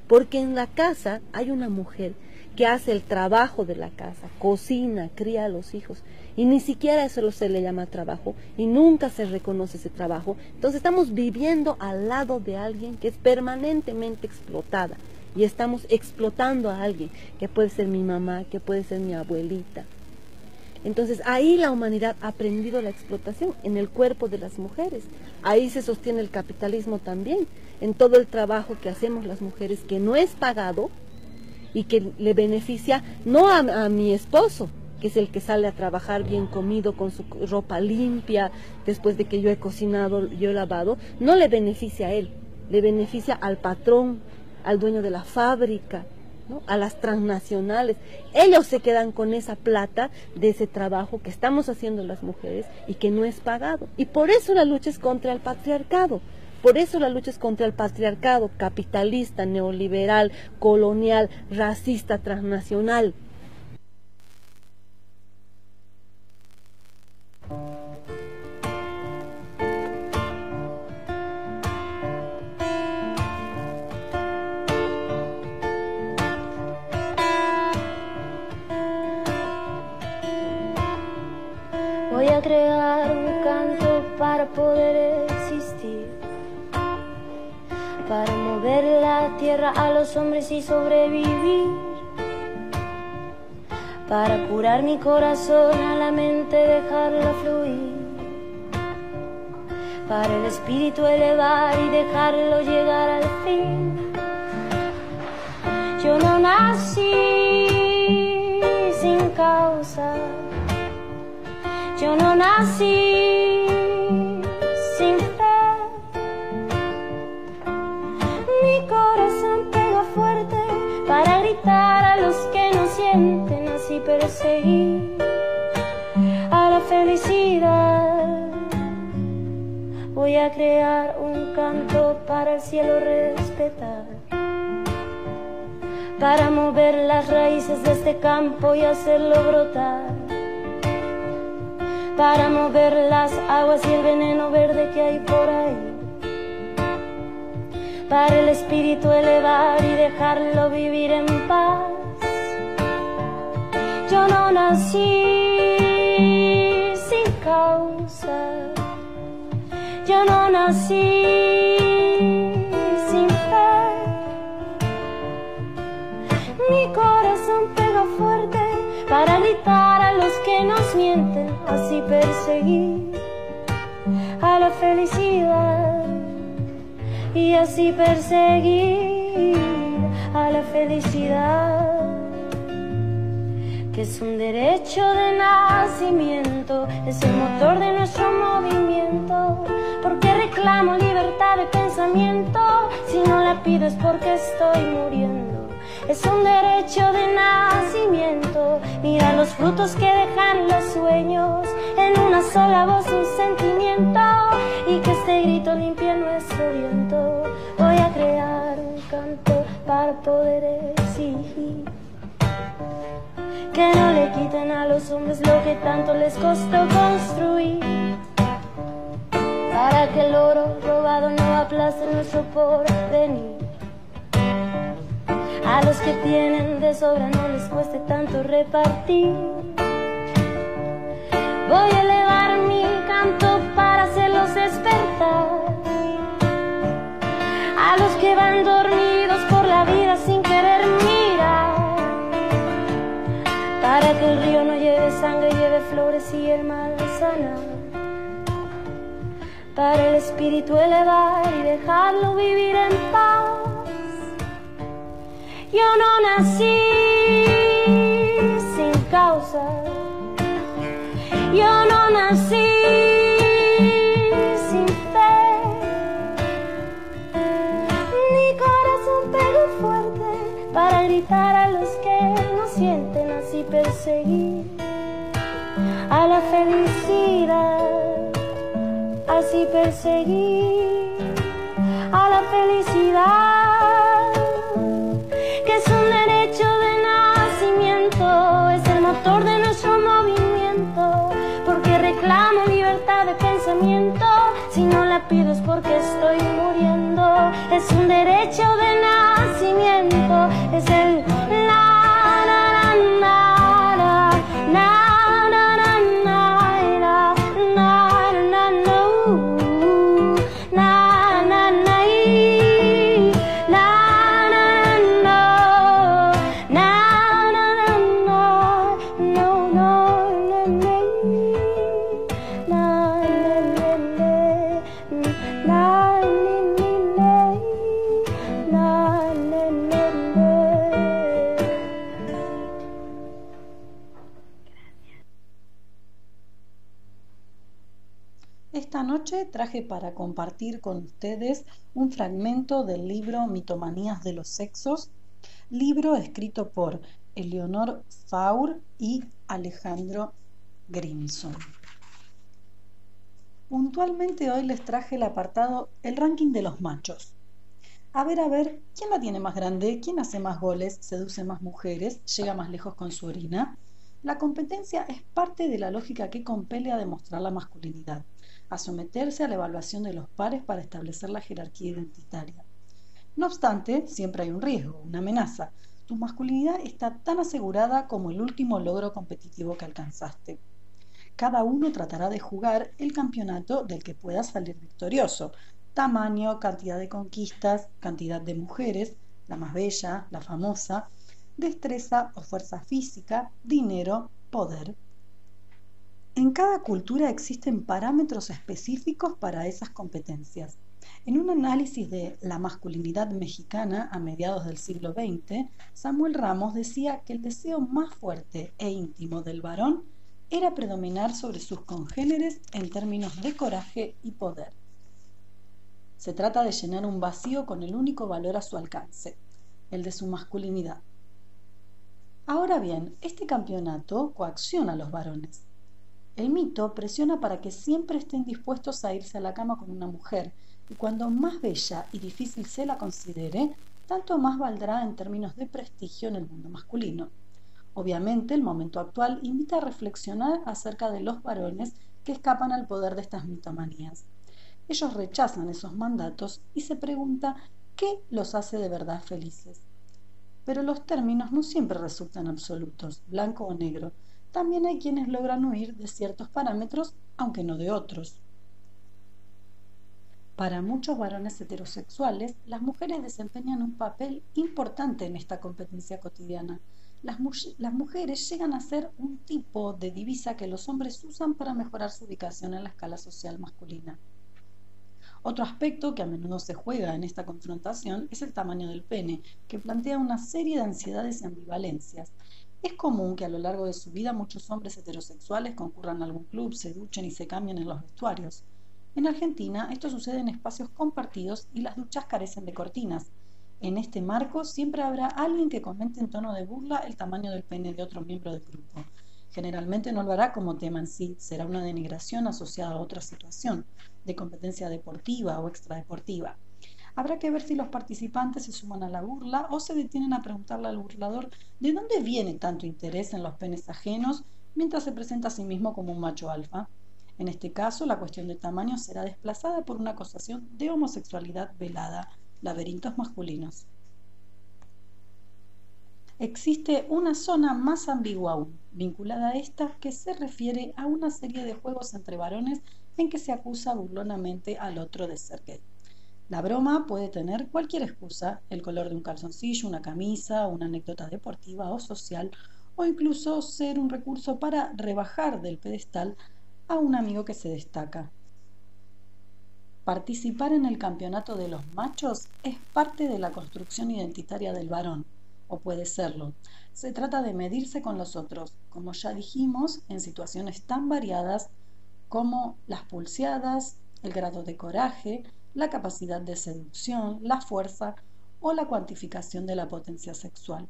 porque en la casa hay una mujer que hace el trabajo de la casa, cocina, cría a los hijos y ni siquiera eso se le llama trabajo y nunca se reconoce ese trabajo. Entonces estamos viviendo al lado de alguien que es permanentemente explotada y estamos explotando a alguien que puede ser mi mamá, que puede ser mi abuelita. Entonces ahí la humanidad ha aprendido la explotación en el cuerpo de las mujeres. Ahí se sostiene el capitalismo también, en todo el trabajo que hacemos las mujeres que no es pagado y que le beneficia no a, mi esposo, que es el que sale a trabajar bien comido, con su ropa limpia, después de que yo he cocinado, yo he lavado, no le beneficia a él, le beneficia al patrón, al dueño de la fábrica, a las transnacionales. Ellos se quedan con esa plata de ese trabajo que estamos haciendo las mujeres y que no es pagado. Y por eso la lucha es contra el patriarcado. Por eso la lucha es contra el patriarcado capitalista, neoliberal, colonial, racista, transnacional. Crear un canto para poder existir, para mover la tierra a los hombres y sobrevivir, para curar mi corazón a la mente, dejarla fluir, para el espíritu elevar y dejarlo llegar al fin. Yo no nací sin causa. Yo no nací sin fe. Mi corazón pega fuerte para gritar a los que no sienten, así perseguir a la felicidad. Voy a crear un canto para el cielo respetar. Para mover las raíces de este campo y hacerlo brotar para mover las aguas y el veneno verde que hay por ahí. Para el espíritu elevar y dejarlo vivir en paz. Yo no nací sin causa. Yo no nací nos mienten, así perseguir a la felicidad y así perseguir a la felicidad que es un derecho de nacimiento, es el motor de nuestro movimiento, porque reclamo libertad de pensamiento, si no la pido es porque estoy muriendo. Es un derecho de nacimiento. Mira los frutos que dejan los sueños. En una sola voz un sentimiento. Y que este grito limpie nuestro viento. Voy a crear un canto para poder exigir. Que no le quiten a los hombres lo que tanto les costó construir. Para que el oro robado no aplaste nuestro porvenir. A los que tienen de sobra no les cueste tanto repartir. Voy a elevar mi canto para hacerlos despertar. A los que van dormidos por la vida sin querer mirar. Para que el río no lleve sangre, lleve flores y el mal sanar. Para el espíritu elevar y dejarlo vivir en paz Yo no nací sin causa. Yo no nací sin fe. Mi corazón pegó fuerte para gritar a los que no sienten así perseguir a la felicidad, así perseguir a la felicidad, es un derecho de nacimiento, es el la traje para compartir con ustedes un fragmento del libro Mitomanías de los Sexos, libro escrito por Eleonor Faur y Alejandro Grimson. Puntualmente hoy les traje el apartado El ranking de los machos. A ver, a ver, ¿quién la tiene más grande? ¿Quién hace más goles? ¿Seduce más mujeres? ¿Llega más lejos con su orina? La competencia es parte de la lógica que compele a demostrar la masculinidad, a someterse a la evaluación de los pares para establecer la jerarquía identitaria. No obstante, siempre hay un riesgo, una amenaza. Tu masculinidad está tan asegurada como el último logro competitivo que alcanzaste. Cada uno tratará de jugar el campeonato del que pueda salir victorioso. Tamaño, cantidad de conquistas, cantidad de mujeres, la más bella, la famosa, destreza o fuerza física, dinero, poder. En cada cultura existen parámetros específicos para esas competencias. En un análisis de la masculinidad mexicana a mediados del siglo XX, Samuel Ramos decía que el deseo más fuerte e íntimo del varón era predominar sobre sus congéneres en términos de coraje y poder. Se trata de llenar un vacío con el único valor a su alcance, el de su masculinidad. Ahora bien, este campeonato coacciona a los varones. El mito presiona para que siempre estén dispuestos a irse a la cama con una mujer, y cuando más bella y difícil se la considere, tanto más valdrá en términos de prestigio en el mundo masculino. Obviamente, el momento actual invita a reflexionar acerca de los varones que escapan al poder de estas mitomanías. Ellos rechazan esos mandatos y se pregunta qué los hace de verdad felices. Pero los términos no siempre resultan absolutos, blanco o negro. También hay quienes logran huir de ciertos parámetros, aunque no de otros. Para muchos varones heterosexuales, las mujeres desempeñan un papel importante en esta competencia cotidiana. Las, mu las, mujeres llegan a ser un tipo de divisa que los hombres usan para mejorar su ubicación en la escala social masculina. Otro aspecto que a menudo se juega en esta confrontación es el tamaño del pene, que plantea una serie de ansiedades y ambivalencias. Es común que a lo largo de su vida muchos hombres heterosexuales concurran a algún club, se duchen y se cambien en los vestuarios. En Argentina esto sucede en espacios compartidos y las duchas carecen de cortinas. En este marco siempre habrá alguien que comente en tono de burla el tamaño del pene de otro miembro del grupo. Generalmente no lo hará como tema en sí, será una denigración asociada a otra situación, de competencia deportiva o extradeportiva. Habrá que ver si los participantes se suman a la burla o se detienen a preguntarle al burlador de dónde viene tanto interés en los penes ajenos mientras se presenta a sí mismo como un macho alfa. En este caso, la cuestión de tamaño será desplazada por una acusación de homosexualidad velada, laberintos masculinos. Existe una zona más ambigua aún, vinculada a esta, que se refiere a una serie de juegos entre varones en que se acusa burlonamente al otro de ser gay. La broma puede tener cualquier excusa, el color de un calzoncillo, una camisa, una anécdota deportiva o social, o incluso ser un recurso para rebajar del pedestal a un amigo que se destaca. Participar en el campeonato de los machos es parte de la construcción identitaria del varón. o puede serlo. Se trata de medirse con los otros, como ya dijimos, en situaciones tan variadas como las pulseadas, el grado de coraje, la capacidad de seducción, la fuerza o la cuantificación de la potencia sexual,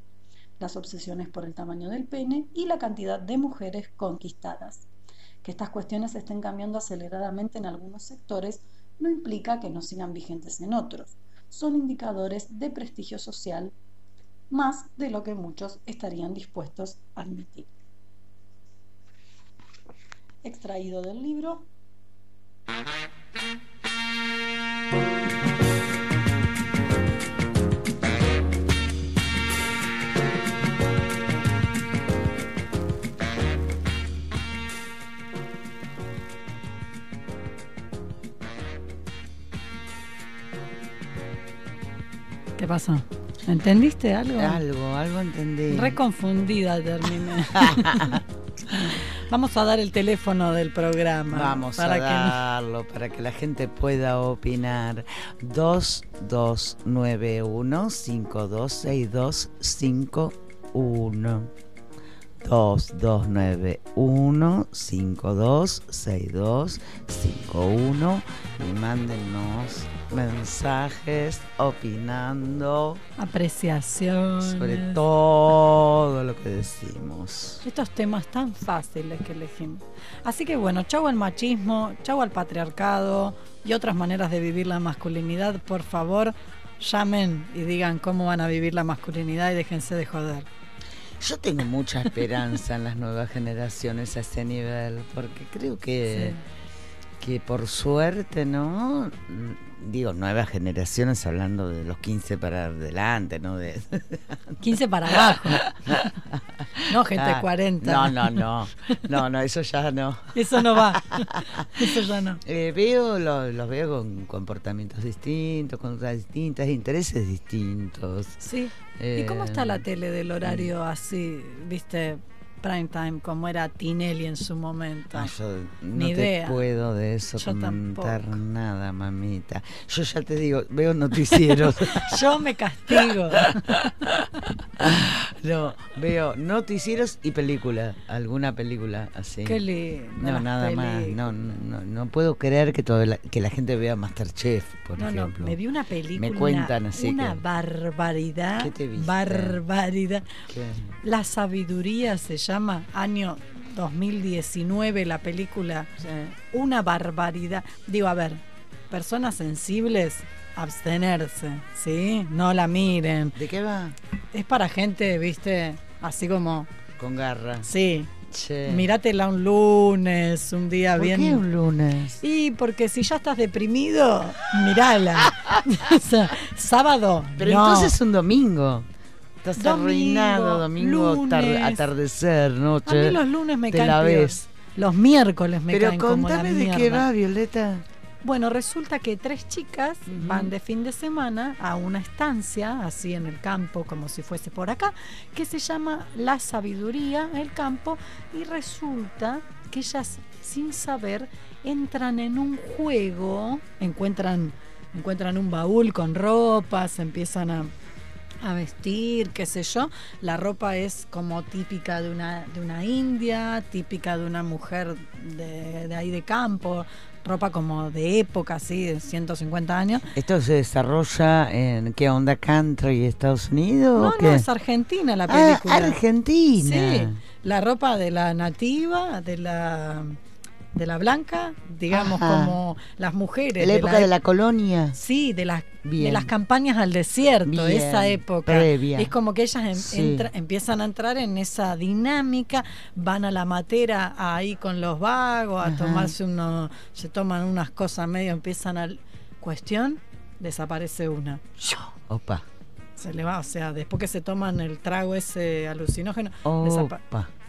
las obsesiones por el tamaño del pene y la cantidad de mujeres conquistadas. Que estas cuestiones estén cambiando aceleradamente en algunos sectores no implica que no sigan vigentes en otros. Son indicadores de prestigio social más de lo que muchos estarían dispuestos a admitir. Extraído del libro ¿Qué pasó? ¿Entendiste algo? Algo, algo entendí. Reconfundida terminé. Vamos a dar el teléfono del programa. Vamos para a que no- darlo para que la gente pueda opinar. 2291 526251 2291 526251 y mándenos mensajes opinando Apreciación. sobre todo lo que decimos. Estos temas tan fáciles que elegimos. Así que bueno, chau al machismo, chau al patriarcado y otras maneras de vivir la masculinidad. Por favor, llamen y digan cómo van a vivir la masculinidad y déjense de joder. Yo tengo mucha esperanza en las nuevas generaciones a ese nivel, porque creo que, que por suerte, ¿no? Digo, nuevas generaciones hablando de los 15 para adelante, ¿no? De... 15 para abajo. No, gente de Ah, 40. No, no, no. No, no, eso ya no. Eso no va. Eso ya no. Eh, veo, lo- los veo con comportamientos distintos, con distintas, intereses distintos. Sí. ¿Y cómo está Eh, la tele del horario así, viste, prime time, como era Tinelli en su momento? Ah, yo no Ni te idea. puedo de eso Yo comentar nada, mamita. Yo ya te digo, veo noticieros. Yo me castigo. no, veo noticieros y película, alguna película así. Qué lindo, No, nada más. No, no, no puedo creer que toda la, que la gente vea Masterchef, por No, no, ejemplo. me vi una película. Me cuentan así Una que- barbaridad. ¿Qué te viste? Barbaridad. ¿Qué? La sabiduría se llama, año 2019, la película. Una barbaridad. Digo, a ver, personas sensibles, abstenerse, ¿sí? No la miren. ¿De qué va? Es para gente, viste, así como. Con garra. Sí. Che. Míratela un lunes, un día ¿Por bien. qué un lunes? Y porque si ya estás deprimido, mirala. O sea, sábado. Pero no. entonces un domingo. Estás Domingo, arruinado, domingo, tar- atardecer, A noche. mí los lunes me caen la ves. Los miércoles me Pero caen como la contame de qué mierda. va, Violeta. Bueno, resulta que tres chicas van de fin de semana a una estancia, así en el campo, como si fuese por acá, que se llama La Sabiduría, el campo, y resulta que ellas, sin saber, entran en un juego, encuentran, encuentran un baúl con ropa, se empiezan a, a vestir, qué sé yo. La ropa es como típica de una, de una india, típica de una mujer de, de ahí de campo, ropa como de época, así, de 150 años. ¿Esto se desarrolla en qué onda country Estados Unidos? No, o no, es Argentina la Ah, película. Argentina. Sí, la ropa de la nativa, de la de la blanca, digamos Ajá. como las mujeres. la época de la colonia. Sí, de las, de las campañas al desierto, Bien, esa época. previa. Es como que ellas em- Sí. entra- empiezan a entrar en esa dinámica, van a la matera ahí con los vagos, a Ajá. tomarse unos, se toman unas cosas medio, empiezan a... Cuestión, desaparece una. Opa. Se le va, o sea, después que se toman el trago ese alucinógeno,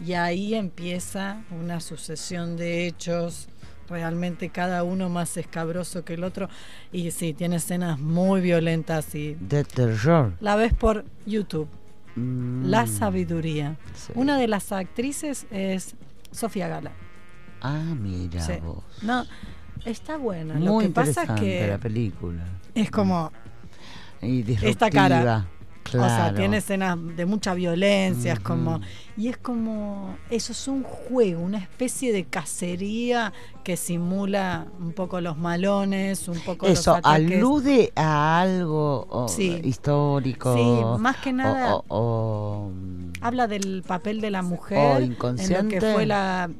y ahí empieza una sucesión de hechos, realmente cada uno más escabroso que el otro. Y sí, tiene escenas muy violentas y De terror. la ves por YouTube. Mm. La sabiduría. Sí. Una de las actrices es Sofía Gala. Ah, mira Sí. vos. No, está buena. Lo que pasa es que la película. es como Y esta cara. disruptiva. O sea, Claro. tiene escenas de mucha violencia, es como y es como eso es un juego, una especie de cacería que simula un poco los malones, un poco Eso los alude a algo o- Sí. histórico. Sí, más que nada- o- o- Habla del papel de la mujer O en lo inconsciente. que fue la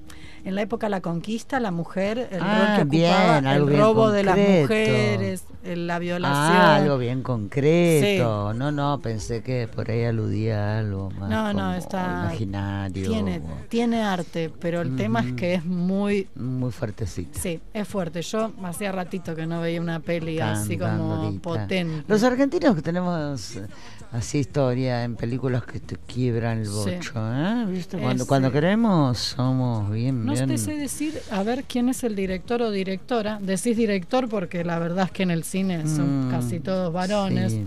en la época de la conquista, la mujer, el Ah, rol que bien, el robo de las mujeres, la violación. Ah, algo bien concreto. No, no, pensé que por ahí aludía a algo más No, no, está imaginario. tiene tiene arte, pero el tema es que es muy muy fuertecito. Sí, es fuerte. Yo hacía ratito que no veía una peli así como bandolita. potente. Los argentinos que tenemos así historia en películas que te quiebran el Sí. bocho, ¿eh? ¿Viste? Cuando, Es, cuando queremos somos bien, No bien. te sé decir, a ver quién es el director o directora. Decís director porque la verdad es que en el cine son Mm, casi todos varones. sí.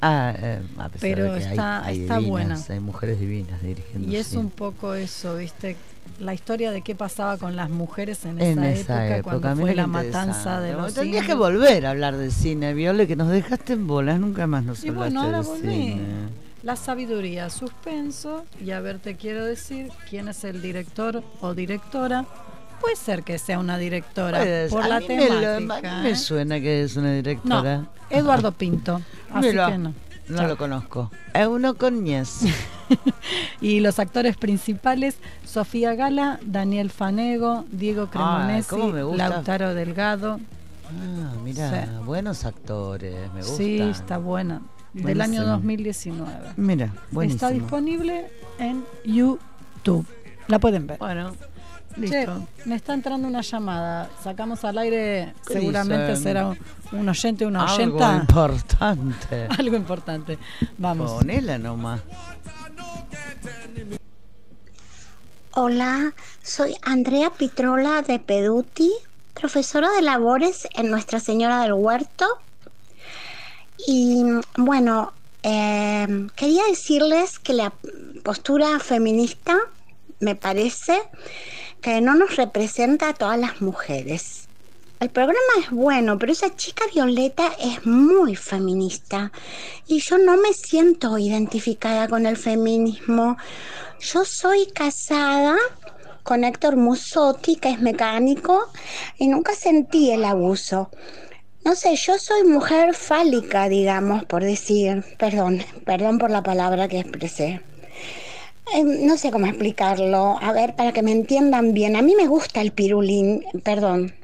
Ah, eh, a pesar Pero de que está- hay, está divinas, buena. hay mujeres divinas dirigiendo. Y es un poco eso, ¿viste? La historia de qué pasaba con las mujeres en, en esa, esa época, época, cuando fue la matanza de los Tendrías que volver a hablar de cine, Viole, que nos dejaste en bolas, nunca más nos Y hablaste bueno, ahora de volví. cine. La sabiduría, suspenso, y a ver, te quiero decir quién es el director o directora. Puede ser que sea una directora Pues, por a la mí me lo- temática. a mí me ¿eh? suena que es una directora. No, Eduardo Pinto. Así Mira, que no. no lo conozco. Euno Coñez. Y los actores principales, Sofía Gala, Daniel Fanego, Diego Cremonesi, me. Lautaro Delgado. Ah, mira, Sí. buenos actores, me gusta. Sí, está buena. Del año Buenísimo. 2019. Mira, buenísimo. Está disponible en YouTube. La pueden ver. Bueno, Che, listo. me está entrando una llamada. Sacamos al aire, ¿Qué seguramente dicen? será un, un oyente, una Algo oyenta. importante. Algo importante. Vamos. Ponela nomás. Hola, soy Andrea Pitrola de Peduti, profesora de labores en Nuestra Señora del Huerto. Y bueno, eh, quería decirles que la postura feminista me parece que no nos representa a todas las mujeres. El programa es bueno, pero esa chica Violeta es muy feminista y yo no me siento identificada con el feminismo. Yo soy casada con Héctor Musotti, que es mecánico, y nunca sentí el abuso. No sé, yo soy mujer fálica, digamos, por decir, perdón, perdón por la palabra que expresé. Eh, no sé cómo explicarlo. A ver, para que me entiendan bien. A mí me gusta el pirulín, perdón,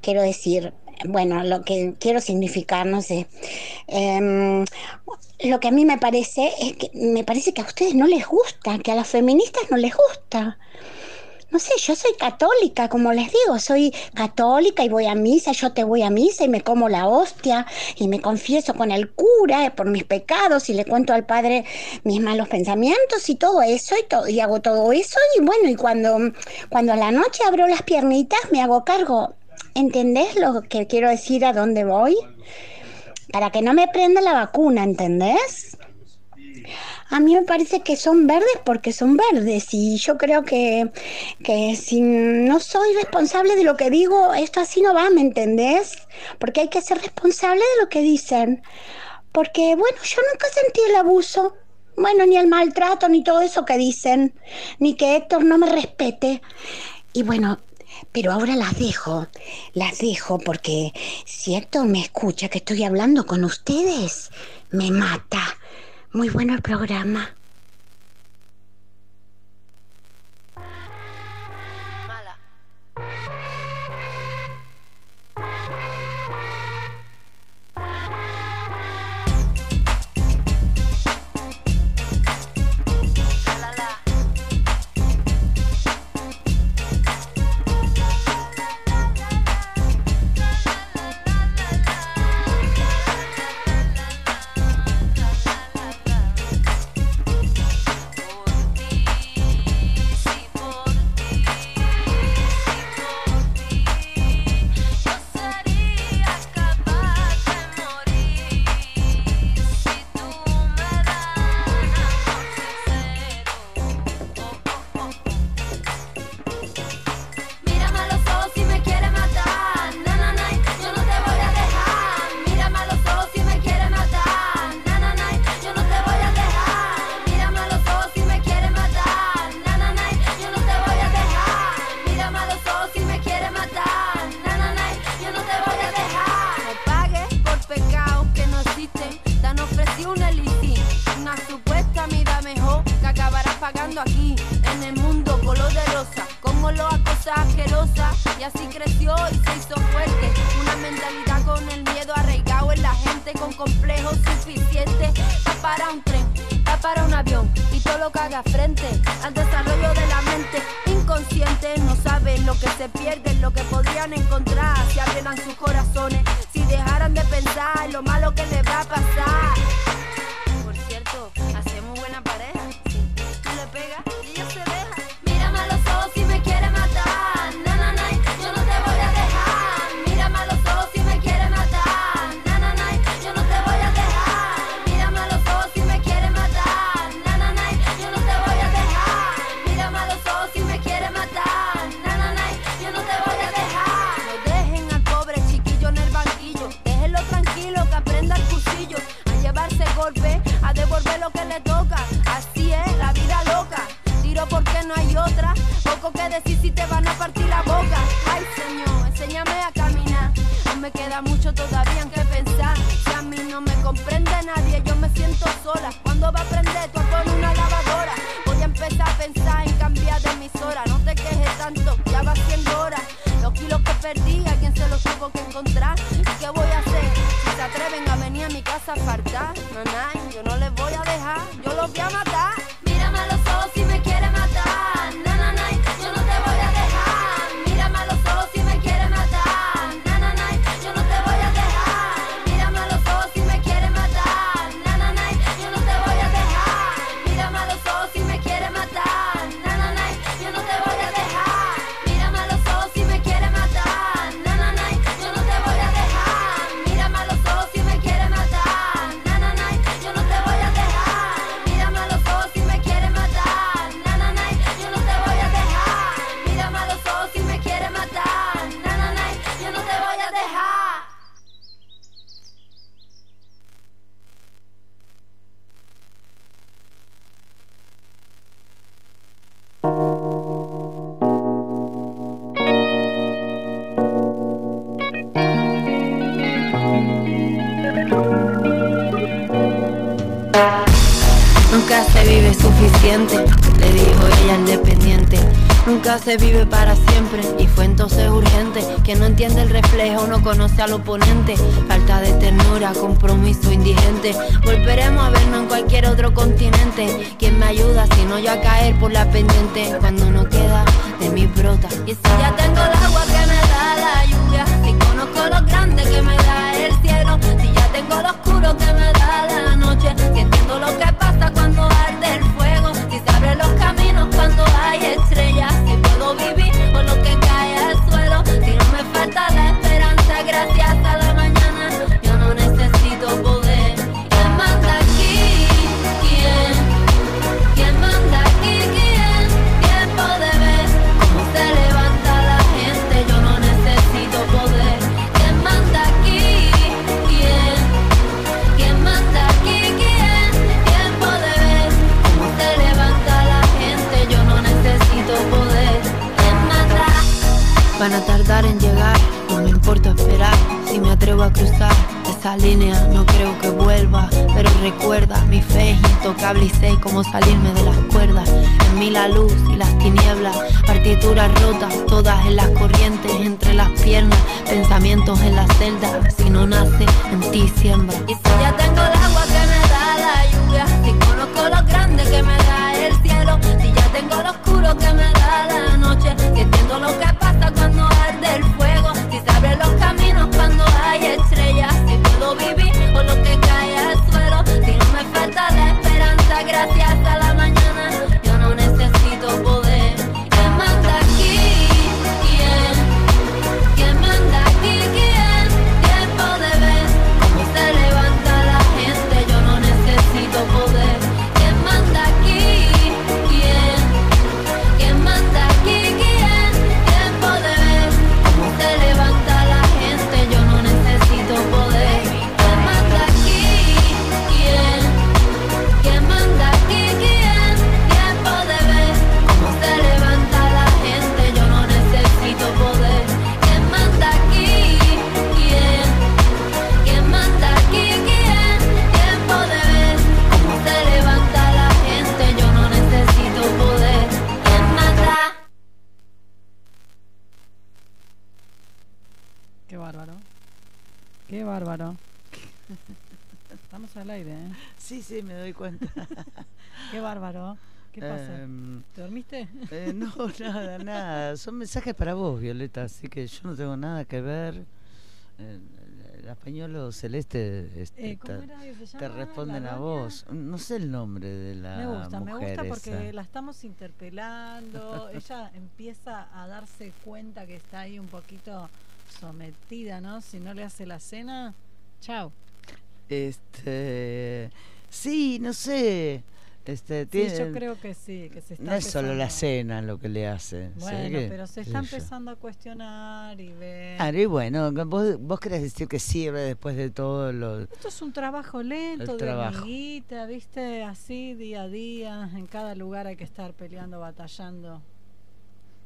quiero decir, bueno, lo que quiero significar, no sé. Em, lo que a mí me parece es que me parece que a ustedes no les gusta, que a las feministas no les gusta. No sé, yo soy católica, como les digo, soy católica y voy a misa, yo te voy a misa y me como la hostia y me confieso con el cura por mis pecados y le cuento al padre mis malos pensamientos y todo eso y, todo, y hago todo eso y bueno, y cuando, cuando a la noche abro las piernitas me hago cargo. ¿Entendés lo que quiero decir a dónde voy? Para que no me prenda la vacuna, ¿entendés? A mí me parece que son verdes porque son verdes y yo creo que, que si no soy responsable de lo que digo, esto así no va, ¿me entendés? Porque hay que ser responsable de lo que dicen. Porque, bueno, yo nunca sentí el abuso, bueno, ni el maltrato, ni todo eso que dicen, ni que Héctor no me respete. Y bueno, pero ahora las dejo, las dejo porque si Héctor me escucha que estoy hablando con ustedes, me mata. Muy bueno el programa. se vive para siempre y fue entonces urgente. que no entiende el reflejo no conoce al oponente. Falta de ternura, compromiso indigente. Volveremos a vernos en cualquier otro continente. Quien me ayuda si no yo a caer por la pendiente? Cuando no queda de mi brota. Y si ya tengo el agua línea, no creo que vuelva, pero recuerda, mi fe es intocable y sé cómo salirme de las cuerdas. En mí la luz y las tinieblas, partituras rotas, todas en las corrientes, entre las piernas, pensamientos en la celda, si no nace, en ti siembra. Eh, no, nada, nada. Son mensajes para vos, Violeta, así que yo no tengo nada que ver. Eh, el pañuelo celeste este, Eh, ¿cómo te, era que se te llama? responden ¿La a vos. No sé el nombre de la Me gusta, me mujer gusta porque esa. la estamos interpelando. Ella empieza a darse cuenta que está ahí un poquito sometida, ¿no? Si no le hace la cena, chao. Este, sí, no sé. Este, Sí, tiene- yo creo que sí, que se está no es solo la cena lo que le hace. Bueno, pero se está yo. empezando a cuestionar y ver. Claro, y bueno, vos, vos querés decir que sirve después de todo lo... Esto es un trabajo lento, de trabajo. hormiguita, ¿viste? Así día a día, en cada lugar hay que estar peleando, batallando.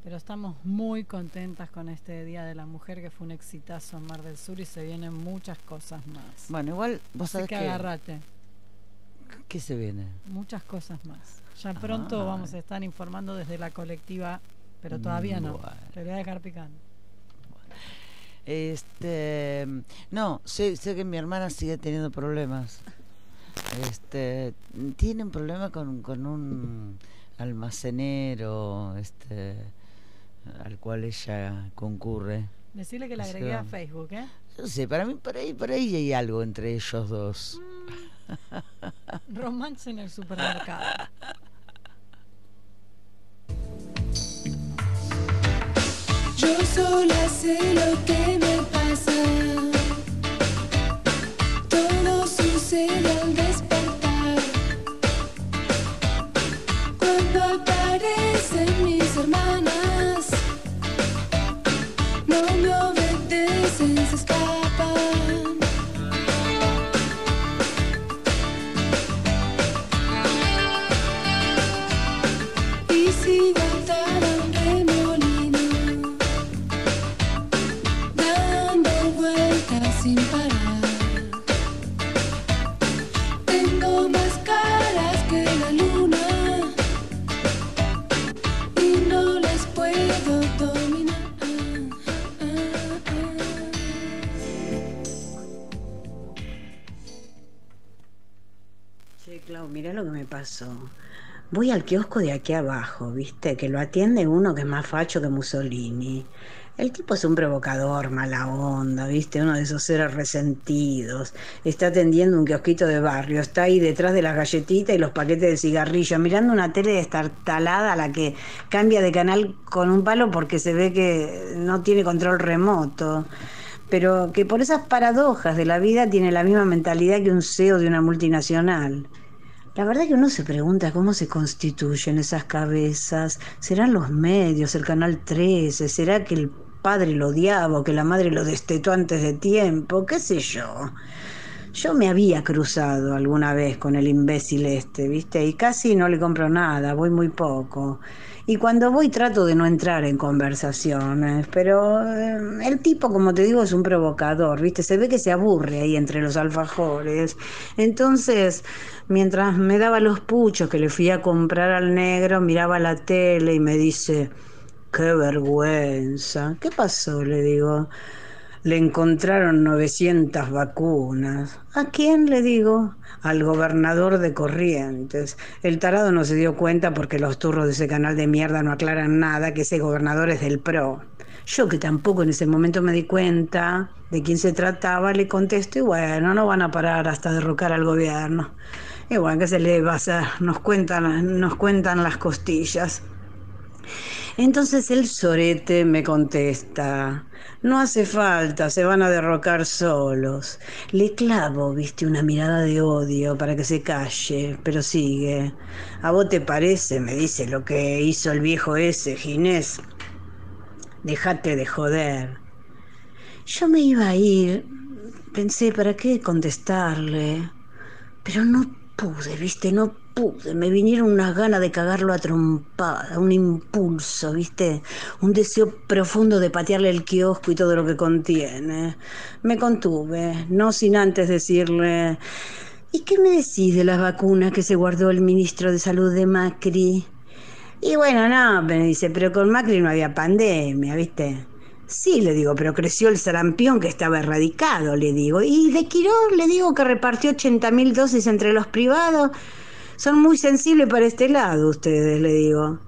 Pero estamos muy contentas con este Día de la Mujer que fue un exitazo en Mar del Sur y se vienen muchas cosas más. Bueno, igual vos Así sabés que que... agárrate, ¿Qué se viene? muchas cosas más. Ya pronto Ah. vamos a estar informando desde la colectiva, pero todavía no. Bueno. Te voy a dejar picando. Este, no, sé, sé que mi hermana sigue teniendo problemas. Este, tiene un problema con, con un almacenero, este, al cual ella concurre. Decirle que la agregué a Facebook, ¿eh? No sé, para mí por ahí, por ahí hay algo entre ellos dos. Romance en el supermercado. Yo sola sé lo que me pasa. Todo sucede al despertar. Cuando aparecen mis hermanas, no me obedecen, se escapan. Clau, mirá lo que me pasó. Voy al kiosco de aquí abajo, ¿viste? Que lo atiende uno que es más facho que Mussolini. El tipo es un provocador, mala onda, ¿viste? Uno de esos seres resentidos. Está atendiendo un kiosquito de barrio, está ahí detrás de las galletitas y los paquetes de cigarrillos, mirando una tele destartalada a la que cambia de canal con un palo porque se ve que no tiene control remoto pero que por esas paradojas de la vida tiene la misma mentalidad que un CEO de una multinacional. La verdad que uno se pregunta cómo se constituyen esas cabezas. ¿Serán los medios, el canal 13? ¿Será que el padre lo odiaba o que la madre lo destetó antes de tiempo? ¿Qué sé yo? Yo me había cruzado alguna vez con el imbécil este, ¿viste? Y casi no le compro nada, voy muy poco. Y cuando voy trato de no entrar en conversaciones, pero eh, el tipo, como te digo, es un provocador, ¿viste? Se ve que se aburre ahí entre los alfajores. Entonces, mientras me daba los puchos que le fui a comprar al negro, miraba la tele y me dice, qué vergüenza. ¿Qué pasó? Le digo. Le encontraron 900 vacunas. ¿A quién le digo? Al gobernador de Corrientes. El tarado no se dio cuenta porque los turros de ese canal de mierda no aclaran nada, que ese gobernador es del PRO. Yo que tampoco en ese momento me di cuenta de quién se trataba, le contesté, bueno, no van a parar hasta derrocar al gobierno. Y bueno, ¿qué se le va a hacer? Nos cuentan, nos cuentan las costillas. Entonces el sorete me contesta, no hace falta, se van a derrocar solos. Le clavo, viste, una mirada de odio para que se calle, pero sigue. ¿A vos te parece? Me dice lo que hizo el viejo ese, Ginés. Dejate de joder. Yo me iba a ir, pensé, ¿para qué contestarle? Pero no pude, viste, no Me vinieron unas ganas de cagarlo a trompada, un impulso, viste, un deseo profundo de patearle el kiosco y todo lo que contiene. Me contuve, no sin antes decirle, ¿y qué me decís de las vacunas que se guardó el ministro de Salud de Macri? Y bueno, no, me dice, pero con Macri no había pandemia, ¿viste? Sí, le digo, pero creció el sarampión que estaba erradicado, le digo. Y de Quirós le digo que repartió 80 mil dosis entre los privados. Son muy sensibles para este lado ustedes, le digo.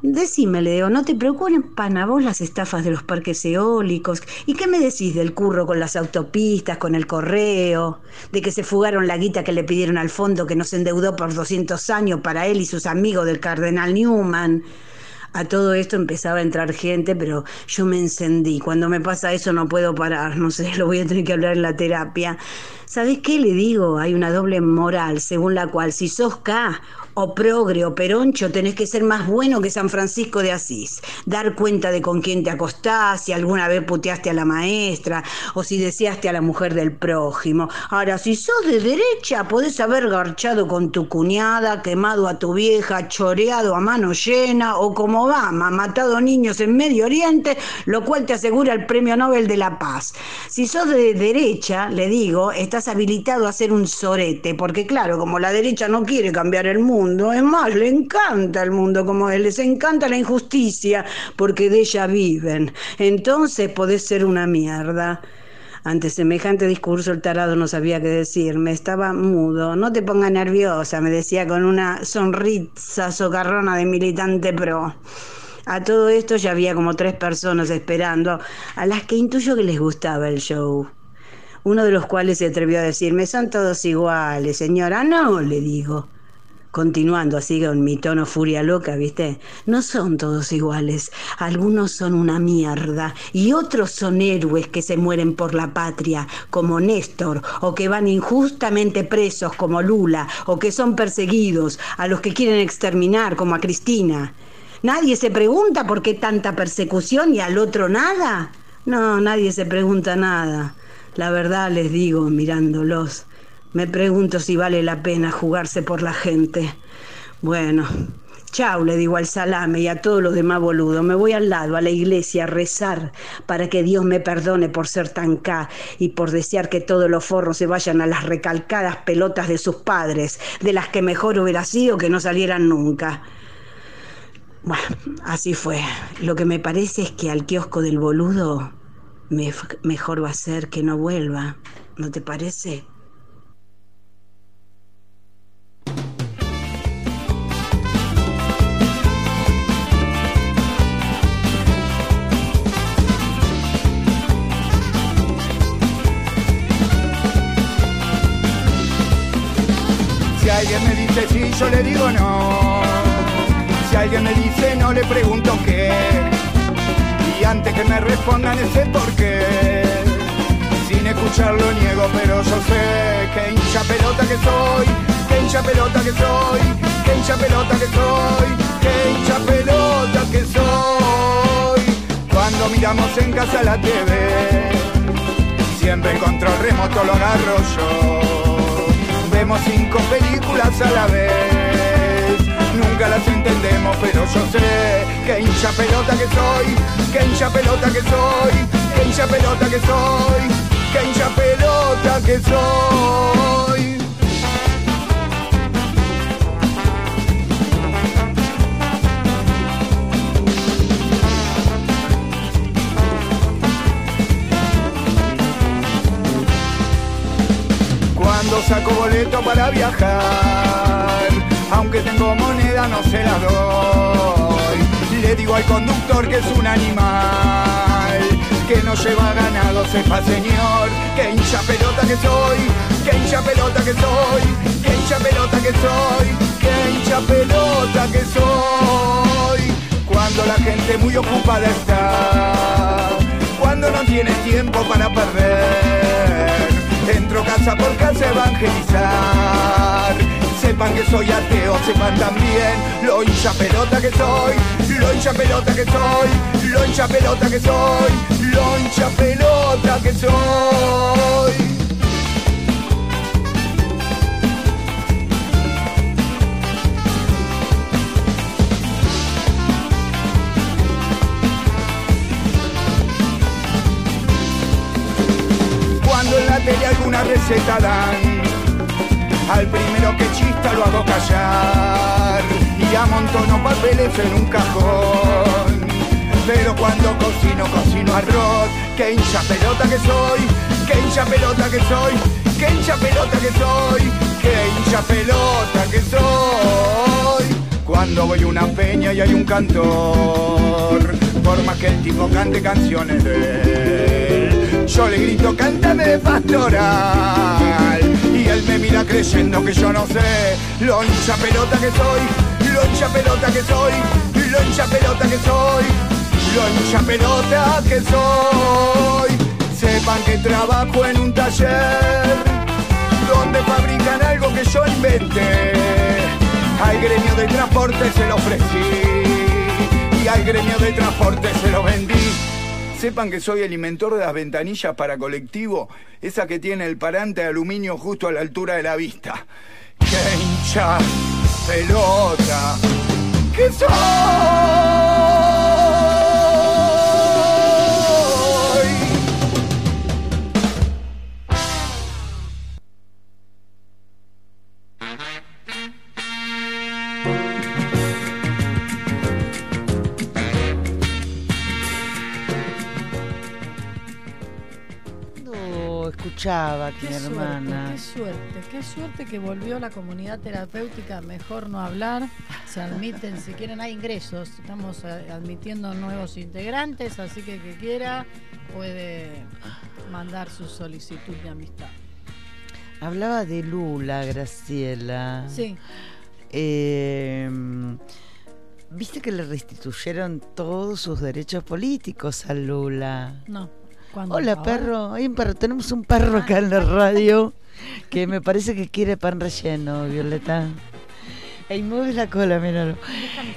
Decime, le digo, ¿no te preocupan a vos las estafas de los parques eólicos? ¿Y qué me decís del curro con las autopistas, con el correo? De que se fugaron la guita que le pidieron al fondo que nos endeudó por 200 años para él y sus amigos del cardenal Newman. A todo esto empezaba a entrar gente, pero yo me encendí. Cuando me pasa eso no puedo parar, no sé, lo voy a tener que hablar en la terapia. ¿Sabés qué le digo? Hay una doble moral según la cual si sos K o progre o peroncho tenés que ser más bueno que San Francisco de Asís. Dar cuenta de con quién te acostás, si alguna vez puteaste a la maestra o si deseaste a la mujer del prójimo. Ahora, si sos de derecha, podés haber garchado con tu cuñada, quemado a tu vieja, choreado a mano llena o como Obama, matado niños en Medio Oriente, lo cual te asegura el Premio Nobel de la Paz. Si sos de derecha, le digo, estás habilitado a ser un sorete, porque claro, como la derecha no quiere cambiar el mundo, es más, le encanta el mundo como él, les encanta la injusticia, porque de ella viven. Entonces podés ser una mierda. Ante semejante discurso el tarado no sabía qué decirme, estaba mudo. No te pongas nerviosa, me decía con una sonrisa socarrona de militante pro. A todo esto ya había como tres personas esperando, a las que intuyo que les gustaba el show. Uno de los cuales se atrevió a decirme, son todos iguales, señora. No, le digo. Continuando así con mi tono furia loca, ¿viste? No son todos iguales. Algunos son una mierda y otros son héroes que se mueren por la patria, como Néstor, o que van injustamente presos, como Lula, o que son perseguidos, a los que quieren exterminar, como a Cristina. Nadie se pregunta por qué tanta persecución y al otro nada. No, nadie se pregunta nada. La verdad les digo, mirándolos, me pregunto si vale la pena jugarse por la gente. Bueno, chau, le digo al salame y a todos los demás boludos. Me voy al lado, a la iglesia, a rezar para que Dios me perdone por ser tan K y por desear que todos los forros se vayan a las recalcadas pelotas de sus padres, de las que mejor hubiera sido que no salieran nunca. Bueno, así fue. Lo que me parece es que al kiosco del boludo me- mejor va a ser que no vuelva. ¿No te parece? Si alguien me dice sí, yo le digo no. Si alguien me dice no, le pregunto qué. Antes que me respondan ese por qué. Sin escucharlo niego, pero yo sé que hincha pelota que soy, que hincha pelota que soy, que hincha pelota que soy, que hincha pelota que soy. Cuando miramos en casa la TV, siempre control remoto lo agarro yo. Vemos cinco películas a la vez. Nunca las entendemos, pero yo sé que hincha pelota que soy, que hincha pelota que soy, que hincha pelota que soy, que hincha pelota que soy. Cuando saco boleto para viajar, aunque tengo moneda no se la doy. Le digo al conductor que es un animal, que no lleva ganado, sepa señor, que hincha pelota que soy, que hincha pelota que soy, que hincha pelota que soy, que hincha pelota que soy. Cuando la gente muy ocupada está, cuando no tiene tiempo para perder. Entro casa por casa evangelizar. Sepan que soy ateo, sepan también lo hincha pelota que soy, lo hincha pelota que soy, lo hincha pelota que soy, lo hincha pelota que soy. Cuando en la tele alguna receta dan, al primero que chista lo hago callar y amontono papeles en un cajón. Pero cuando cocino, cocino arroz. Que hincha pelota que soy, que hincha pelota que soy, que hincha pelota que soy, que hincha pelota que soy. Cuando voy a una peña y hay un cantor, por más que el tipo cante canciones de él, yo le grito, cántame pastoral. Me mira creyendo que yo no sé lo hincha pelota que soy, lo hincha pelota que soy, lo hincha pelota que soy, lo hincha pelota que soy. Sepan que trabajo en un taller donde fabrican algo que yo inventé. Al gremio de transporte se lo ofrecí y al gremio de transporte se lo vendí. Sepan que soy el inventor de las ventanillas para colectivo, esa que tiene el parante de aluminio justo a la altura de la vista. ¡Qué hincha pelota! ¡Que soy! Escuchaba Qué mi suerte, hermana. qué suerte, qué suerte que volvió la comunidad terapéutica. Mejor no hablar. Se admiten, si quieren, hay ingresos. Estamos admitiendo nuevos integrantes, así que que quiera puede mandar su solicitud de amistad. Hablaba de Lula, Graciela. Sí. Eh, Viste que le restituyeron todos sus derechos políticos a Lula. No. Hola, perro. Hay un perro. Tenemos un perro acá en la radio que me parece que quiere pan relleno, Violeta. Ahí mueve la cola, míralo.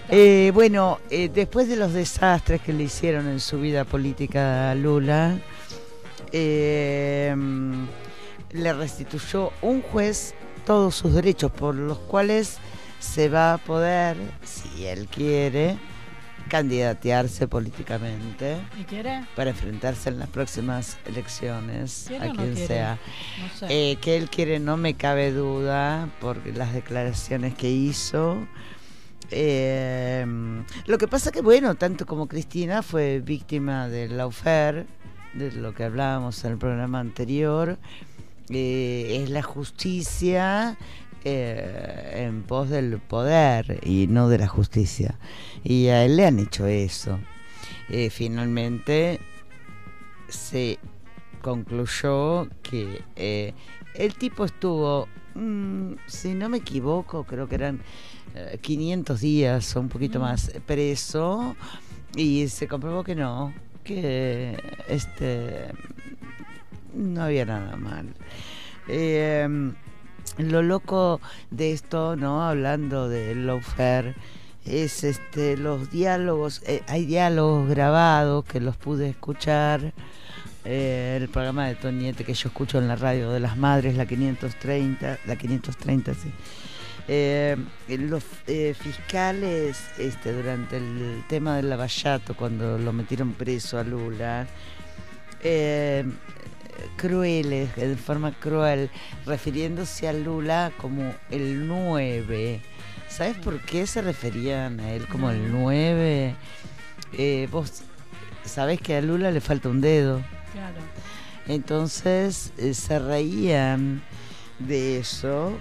Eh, bueno, eh, después de los desastres que le hicieron en su vida política a Lula, eh, le restituyó un juez todos sus derechos, por los cuales se va a poder, si él quiere, candidatearse políticamente ¿Y quiere? para enfrentarse en las próximas elecciones ¿Quiere a no quien sea. No sé. Eh, que él quiere, no me cabe duda, por las declaraciones que hizo. Eh, lo que pasa que, bueno, tanto como Cristina fue víctima del lawfare, de lo que hablábamos en el programa anterior, eh, es la justicia eh, en pos del poder y no de la justicia. Y a él le han hecho eso. Eh, finalmente se concluyó que eh, el tipo estuvo, mm, si no me equivoco, creo que eran eh, 500 días o un poquito más preso y se comprobó que no, que este no había nada mal. Eh, lo loco de esto, ¿no? Hablando del lawfare, es este los diálogos, eh, hay diálogos grabados que los pude escuchar. eh, el programa de Toniete que yo escucho en la radio de las madres, la 530, la 530, sí. Eh, los fiscales, este, durante el tema del lavallato, cuando lo metieron preso a Lula, crueles, de forma cruel, refiriéndose a Lula como el 9. ¿Sabes por qué se referían a él como el 9? Eh, vos sabés que a Lula le falta un dedo. Claro. Entonces eh, se reían de eso.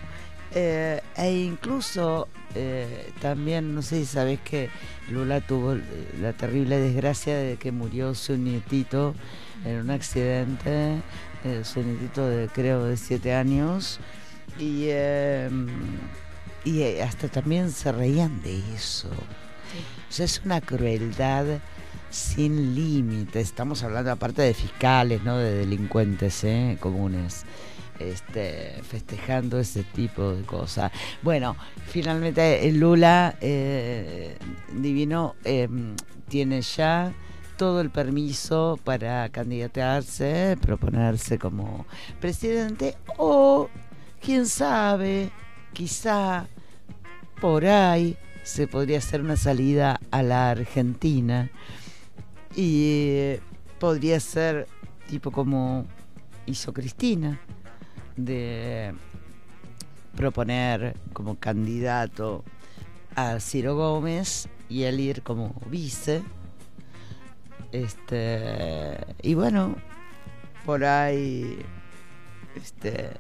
eh, e incluso eh, también, no sé si sabés que Lula tuvo la terrible desgracia de que murió su nietito en un accidente, eh, su nietito de creo de siete años. Y, eh, y eh, hasta también se reían de eso. O sea, es una crueldad sin límites. Estamos hablando aparte de fiscales, ¿no? De delincuentes ¿eh? comunes. Este, festejando ese tipo de cosas. Bueno, finalmente el Lula eh, Divino eh, tiene ya todo el permiso para candidatearse, proponerse como presidente o, quién sabe, quizá por ahí se podría hacer una salida a la Argentina. Y eh, podría ser tipo como hizo Cristina de proponer como candidato a Ciro Gómez y él ir como vice Este, y bueno, por ahí este,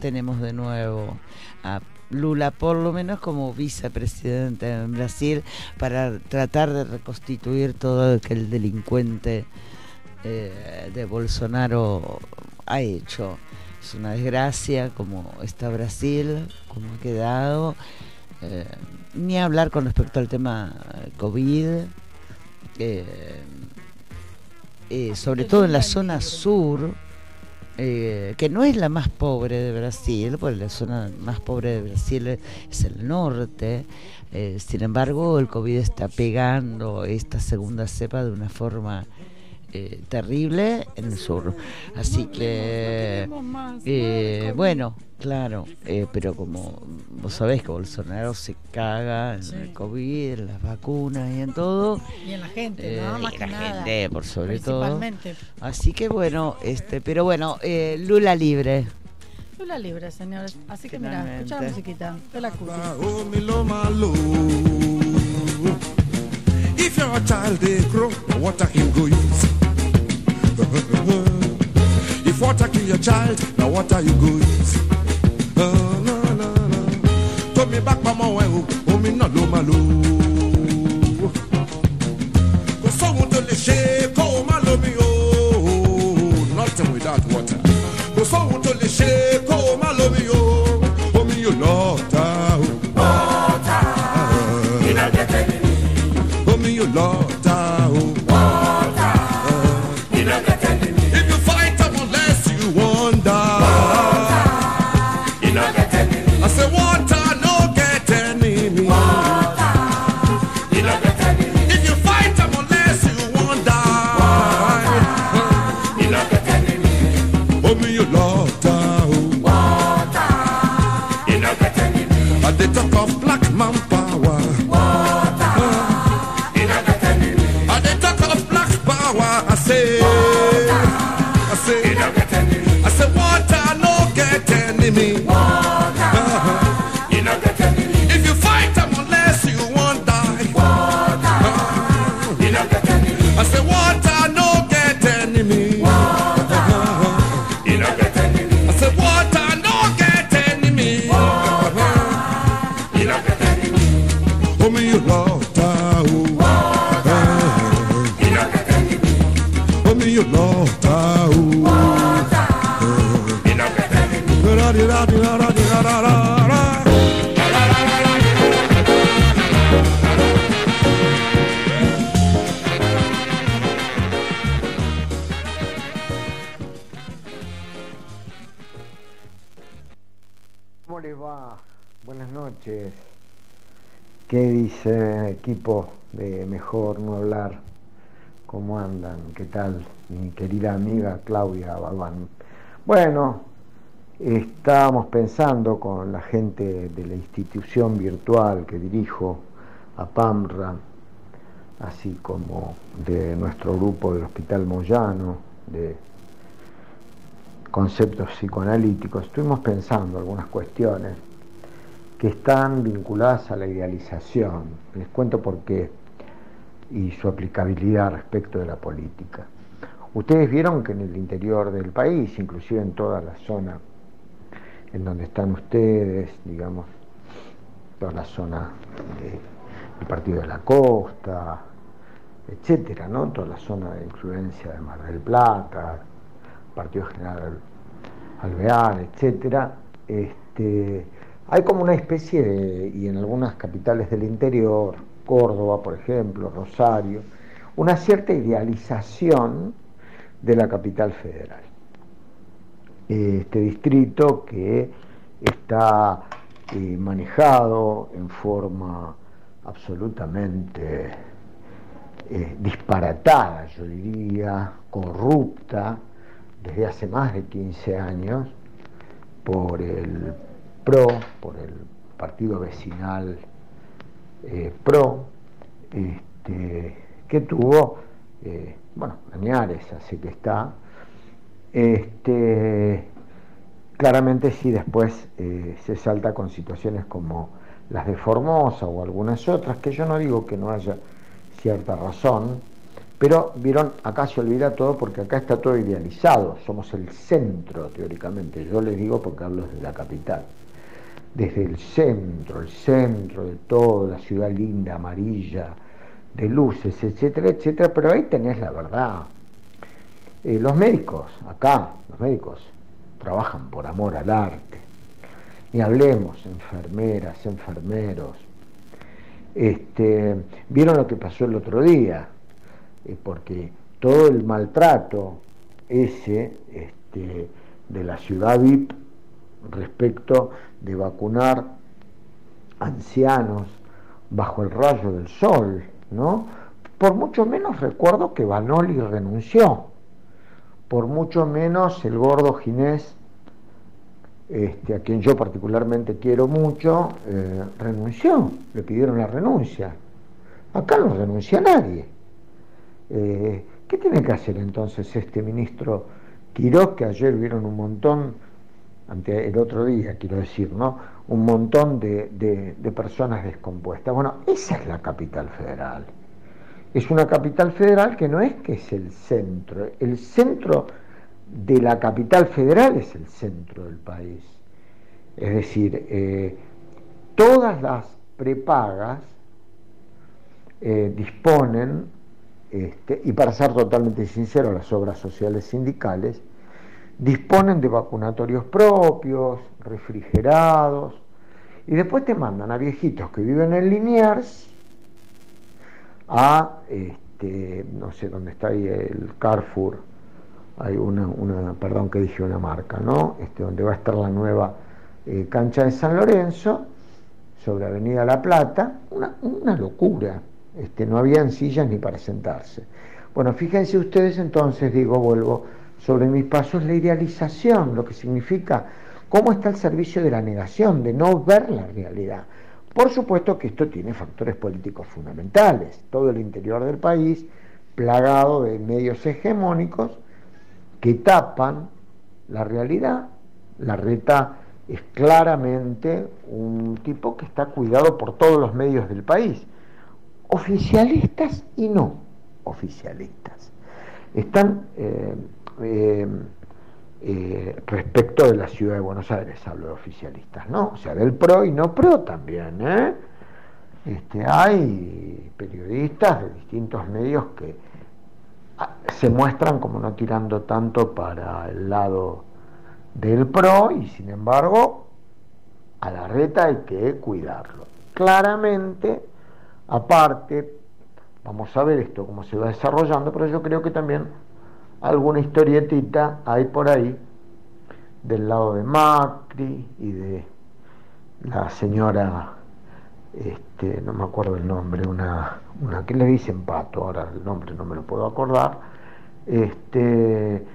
tenemos de nuevo a Lula, por lo menos como vicepresidente en Brasil, para tratar de reconstituir todo lo que el delincuente eh, de Bolsonaro ha hecho. Es una desgracia como está Brasil, como ha quedado. Eh, ni hablar con respecto al tema eh, COVID. Eh, sobre todo en la zona sur, eh, que no es la más pobre de Brasil, porque la zona más pobre de Brasil es, es el norte. eh, sin embargo, el COVID está pegando esta segunda cepa de una forma eh, terrible en el sur. Así que, eh, bueno, claro, eh, pero como vos sabés que Bolsonaro se caga en el COVID, en las vacunas y en todo. Y en la gente, Eh, ¿no? y Más la que nada. gente, por sobre todo. Principalmente. Así que bueno, este, pero bueno, eh, Lula libre. Lula libre, señores. Así que mira, escucha la musiquita de la cuti. If you're a child, they grow. a him go use? if water kill your child, now what are you go use? Oh, no, no, no. Told me back, mama, well, oh, oh, me no lo malo. Kò sóhun tó lè ṣe ¿Qué dice equipo de Mejor No Hablar? ¿Cómo andan? ¿Qué tal? Mi querida amiga Claudia Balbán. Bueno, estábamos pensando con la gente de la institución virtual que dirijo, a PAMRA, así como de nuestro grupo del Hospital Moyano, de conceptos psicoanalíticos, estuvimos pensando algunas cuestiones que están vinculadas a la idealización. Les cuento por qué y su aplicabilidad respecto de la política. Ustedes vieron que en el interior del país, inclusive en toda la zona en donde están ustedes, digamos, toda la zona del Partido de la Costa, etcétera, ¿no? Toda la zona de influencia de Mar del Plata, Partido General Alvear, etcétera, este, hay como una especie de, y en algunas capitales del interior, Córdoba, por ejemplo, Rosario, una cierta idealización de la capital federal. Este distrito que está eh, manejado en forma absolutamente eh, disparatada, yo diría, corrupta, desde hace más de 15 años, por el PRO, por el partido vecinal eh, PRO, este, que tuvo, eh, bueno, Añares, así que está, este, claramente sí después eh, se salta con situaciones como las de Formosa o algunas otras, que yo no digo que no haya cierta razón, Pero, vieron, acá se olvida todo porque acá está todo idealizado, somos el centro teóricamente, yo les digo porque hablo de la capital. Desde el centro, el centro de todo, la ciudad linda, amarilla, de luces, etcétera, etcétera, pero ahí tenés la verdad. Eh, los médicos, acá, los médicos trabajan por amor al arte. Ni hablemos, enfermeras, enfermeros. Este, ¿Vieron lo que pasó el otro día? Eh, porque todo el maltrato ese este, de la ciudad VIP respecto de vacunar ancianos bajo el rayo del sol, ¿no? Por mucho menos recuerdo que Banoli renunció, por mucho menos el gordo Ginés, este, a quien yo particularmente quiero mucho, eh, renunció, le pidieron la renuncia. Acá no renuncia nadie. Eh, ¿Qué tiene que hacer entonces este ministro Quiroz, que ayer vieron un montón, ante el otro día quiero decir, ¿no? Un montón de, de- personas descompuestas. Bueno, esa es la capital federal. Es una capital federal que no es que es el centro, el centro de la capital federal es el centro del país. Es decir, eh, todas las prepagas eh, disponen, este, y para ser totalmente sincero, las obras sociales sindicales, disponen de vacunatorios propios, refrigerados, y después te mandan a viejitos que viven en Liniers a, este, no sé dónde está ahí el Carrefour, hay una, una, perdón que dije una marca, ¿no? Este, donde va a estar la nueva eh, cancha de San Lorenzo, sobre Avenida La Plata, una, una locura, este, no habían sillas ni para sentarse. Bueno, fíjense ustedes entonces, digo, vuelvo sobre mis pasos, la idealización, lo que significa cómo está el servicio de la negación, de no ver la realidad. Por supuesto que esto tiene factores políticos fundamentales, todo el interior del país plagado de medios hegemónicos que tapan la realidad. La reta es claramente un tipo que está cuidado por todos los medios del país, oficialistas y no oficialistas. Están eh, eh, eh, respecto de la ciudad de Buenos Aires, hablo de oficialistas, ¿no? O sea, del PRO y no PRO también, ¿eh? Este, hay periodistas de distintos medios que ah, se muestran como no tirando tanto para el lado del PRO y sin embargo a la reta hay que cuidarlo. Claramente, aparte, vamos a ver esto cómo se va desarrollando, pero yo creo que también alguna historietita hay por ahí del lado de Macri y de la señora, este, no me acuerdo el nombre, una, una que le dicen pato, ahora el nombre no me lo puedo acordar, este,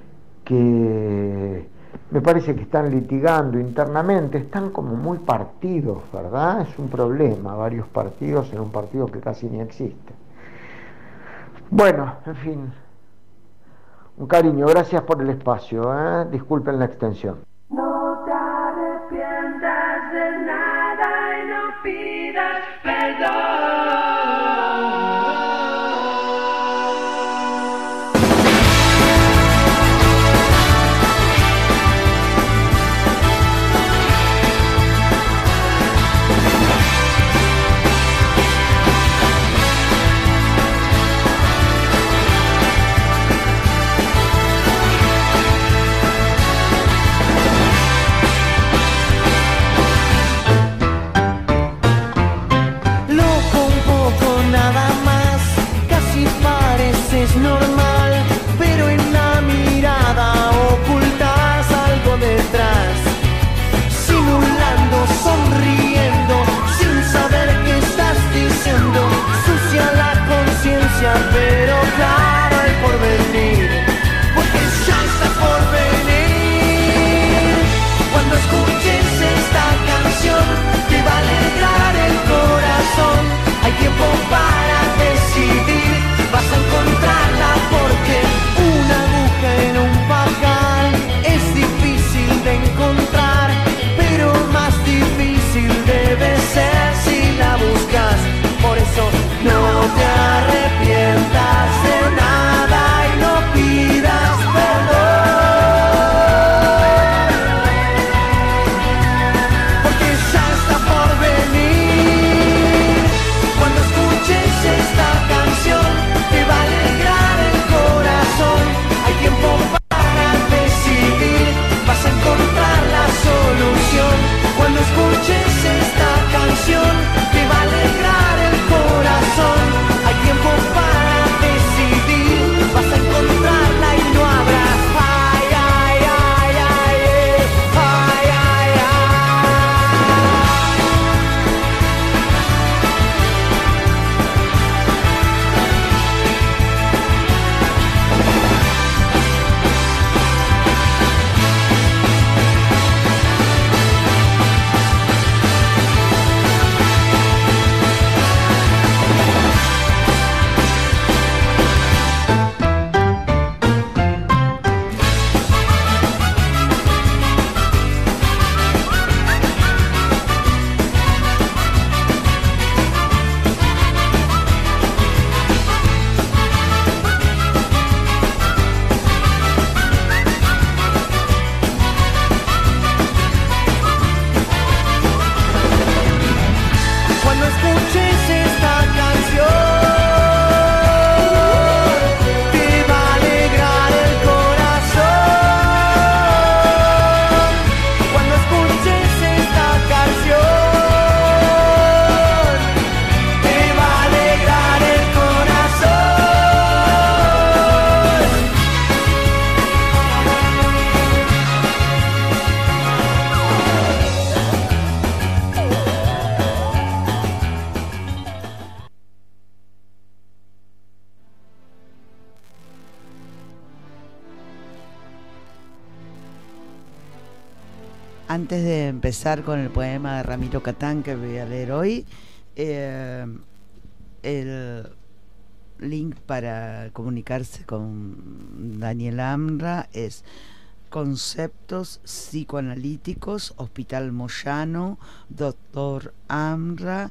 que me parece que están litigando internamente, están como muy partidos, ¿verdad? Es un problema, varios partidos en un partido que casi ni existe. Bueno, en fin, un cariño, gracias por el espacio, ¿eh? disculpen la extensión. No te arrepientas de nada y no pidas perdón. tiempo para decidir, vas a encontrarla porque una mujer en un pajar es difícil de encontrar, pero más difícil debe ser si la buscas, por eso no te arrepientes. Empezar con el poema de Ramiro Catán que voy a leer hoy, eh, el link para comunicarse con Daniel Amra es Conceptos Psicoanalíticos, Hospital Moyano, Doctor Amra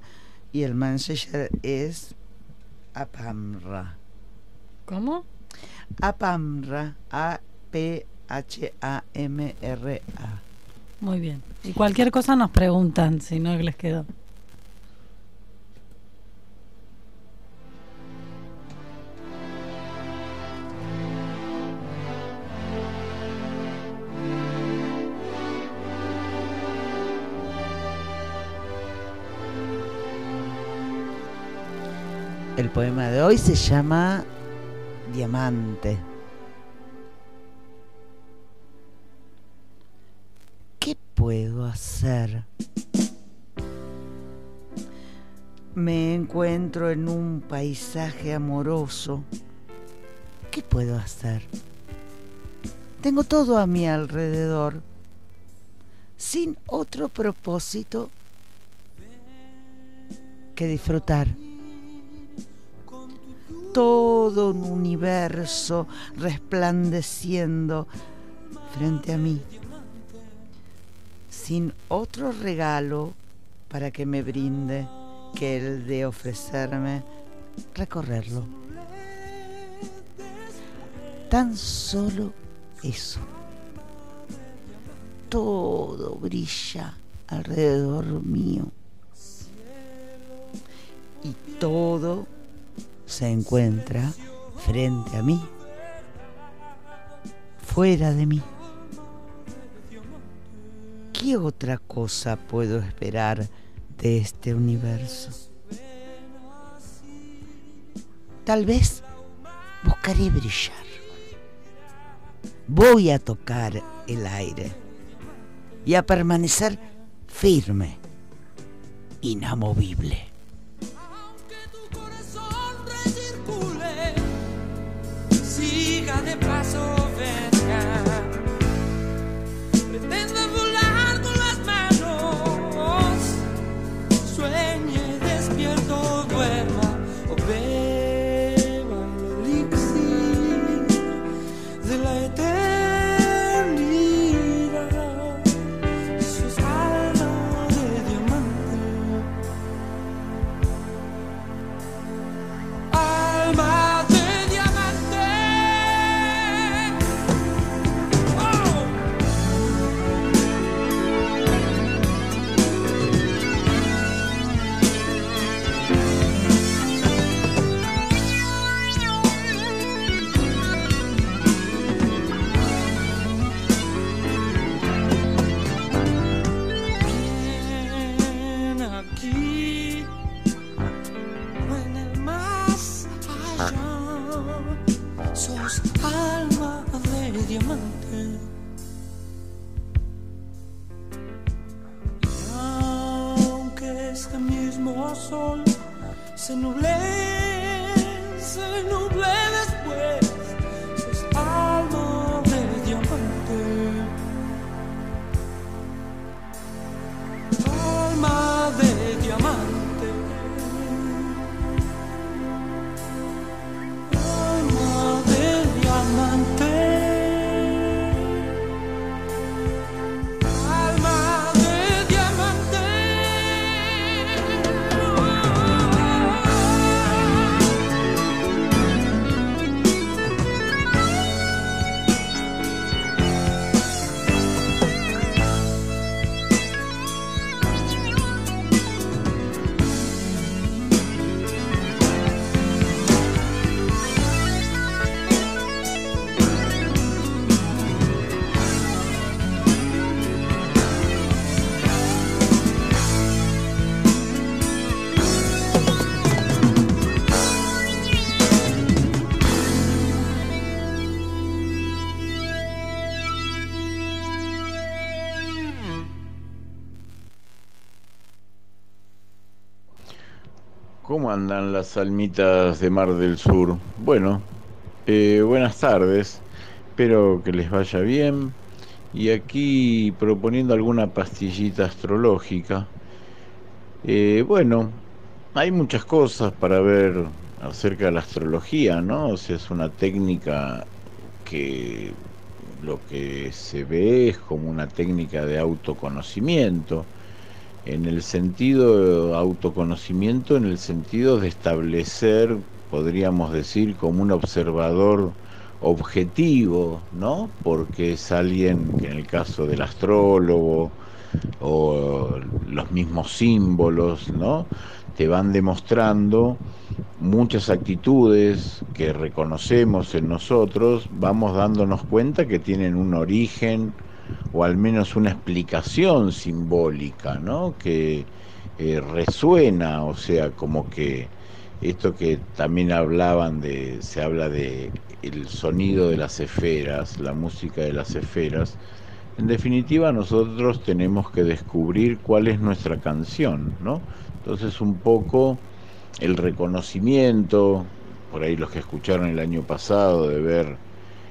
y el manager es APAMRA. ¿Cómo? APAMRA, A-P-H-A-M-R-A. Muy bien. Y cualquier cosa nos preguntan si no les quedó. El poema de hoy se llama Diamante. Puedo hacer? Me encuentro en un paisaje amoroso. ¿Qué puedo hacer? Tengo todo a mi alrededor, sin otro propósito que disfrutar todo un universo resplandeciendo frente a mí, sin otro regalo para que me brinde que el de ofrecerme recorrerlo. Tan solo eso. Todo brilla alrededor mío. Y todo se encuentra frente a mí, fuera de mí. ¿Qué otra cosa puedo esperar de este universo? Tal vez buscaré brillar. Voy a tocar el aire y a permanecer firme, inamovible. Andan las almitas de Mar del Sur? Bueno, eh, buenas tardes, espero que les vaya bien Y aquí proponiendo alguna pastillita astrológica. Eh, bueno, hay muchas cosas para ver acerca de la astrología, ¿no? O sea, es una técnica que lo que se ve es como una técnica de autoconocimiento, en el sentido autoconocimiento, en el sentido de establecer, podríamos decir, como un observador objetivo, ¿no? Porque es alguien que en el caso del astrólogo o los mismos símbolos, ¿no? Te van demostrando muchas actitudes que reconocemos en nosotros, vamos dándonos cuenta que tienen un origen o al menos una explicación simbólica, ¿no? Que eh, resuena, o sea, como que esto que también hablaban de, se habla de el sonido de las esferas, la música de las esferas. En definitiva, nosotros tenemos que descubrir cuál es nuestra canción, ¿no? Entonces, un poco el reconocimiento, por ahí los que escucharon el año pasado, de ver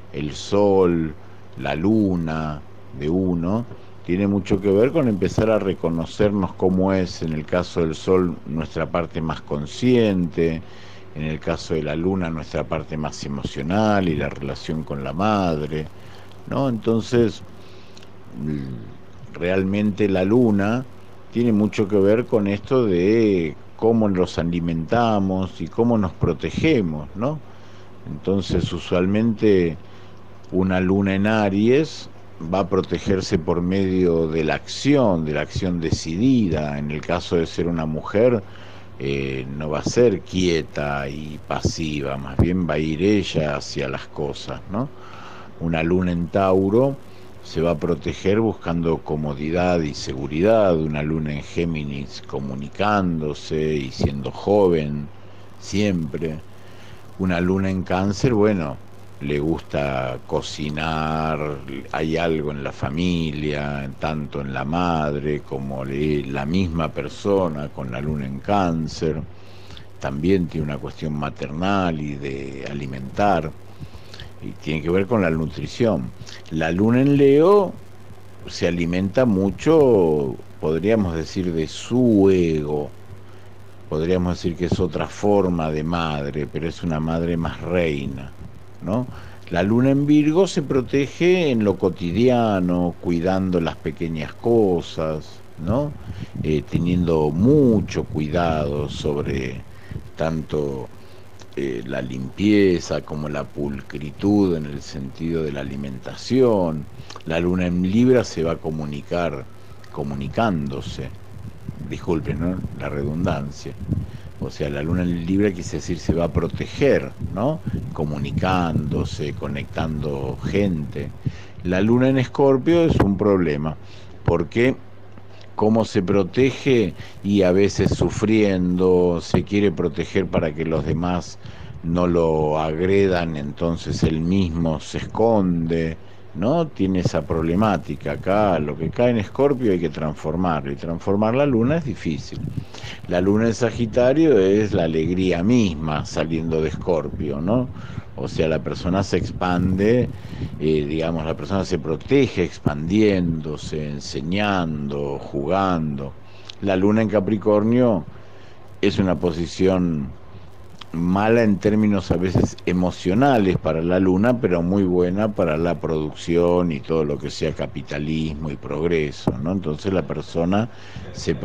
el sol, la luna de uno, tiene mucho que ver con empezar a reconocernos cómo es, en el caso del sol, nuestra parte más consciente, en el caso de la luna, nuestra parte más emocional y la relación con la madre, ¿no? Entonces, realmente la luna tiene mucho que ver con esto de cómo nos alimentamos y cómo nos protegemos, ¿no? Entonces, usualmente una luna en Aries va a protegerse por medio de la acción, de la acción decidida. En el caso de ser una mujer, eh, no va a ser quieta y pasiva, más bien va a ir ella hacia las cosas, ¿no? Una luna en Tauro se va a proteger buscando comodidad y seguridad, una luna en Géminis comunicándose y siendo joven siempre, una luna en Cáncer, bueno, le gusta cocinar, hay algo en la familia, tanto en la madre como la misma persona con la luna en cáncer, también tiene una cuestión maternal y de alimentar, y tiene que ver con la nutrición. La luna en Leo se alimenta mucho, podríamos decir, de su ego, podríamos decir que es otra forma de madre, pero es una madre más reina. ¿No? La luna en Virgo se protege en lo cotidiano, cuidando las pequeñas cosas, ¿no? Eh, teniendo mucho cuidado sobre tanto eh, la limpieza como la pulcritud en el sentido de la alimentación. La luna en Libra se va a comunicar comunicándose, disculpen ¿no? la redundancia. O sea, la luna en Libra quise decir se va a proteger, ¿no? Comunicándose, conectando gente. La luna en Escorpio es un problema, porque cómo se protege y a veces sufriendo, se quiere proteger para que los demás no lo agredan, entonces él mismo se esconde, ¿no? Tiene esa problemática acá, lo que cae en Escorpio hay que transformarlo y transformar la luna es difícil. La luna en Sagitario es la alegría misma saliendo de Escorpio, ¿no? O sea, la persona se expande, eh, digamos, la persona se protege expandiéndose, enseñando, jugando. La luna en Capricornio es una posición mala en términos a veces emocionales para la luna, pero muy buena para la producción y todo lo que sea capitalismo y progreso, ¿no? Entonces la persona se,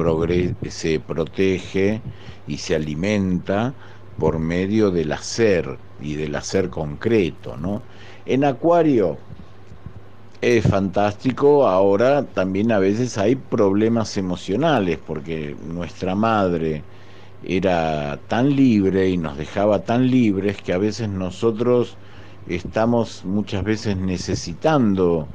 se protege y se alimenta por medio del hacer y del hacer concreto, ¿no? En Acuario es fantástico, ahora también a veces hay problemas emocionales porque nuestra madre era tan libre y nos dejaba tan libres que a veces nosotros estamos muchas veces necesitando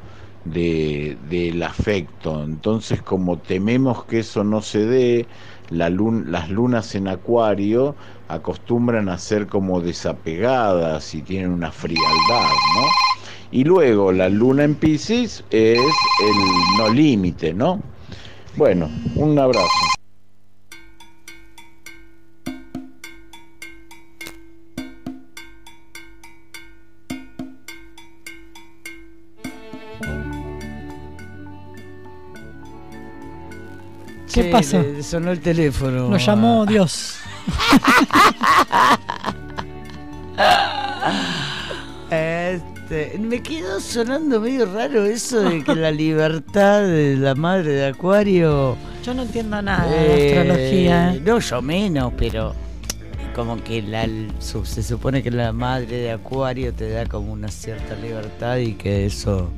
de, del afecto. Entonces, como tememos que eso no se dé, la las lunas en acuario acostumbran a ser como desapegadas y tienen una frialdad, ¿no? Y luego la luna en Pisces es el no límite, ¿no? Bueno, un abrazo. Le sonó el teléfono. Lo llamó Dios. Este, me quedó sonando medio raro eso de que la libertad de la madre de Acuario. Yo no entiendo nada de astrología. ¿eh? No, yo menos, pero como que la, se supone que la madre de Acuario te da como una cierta libertad y que eso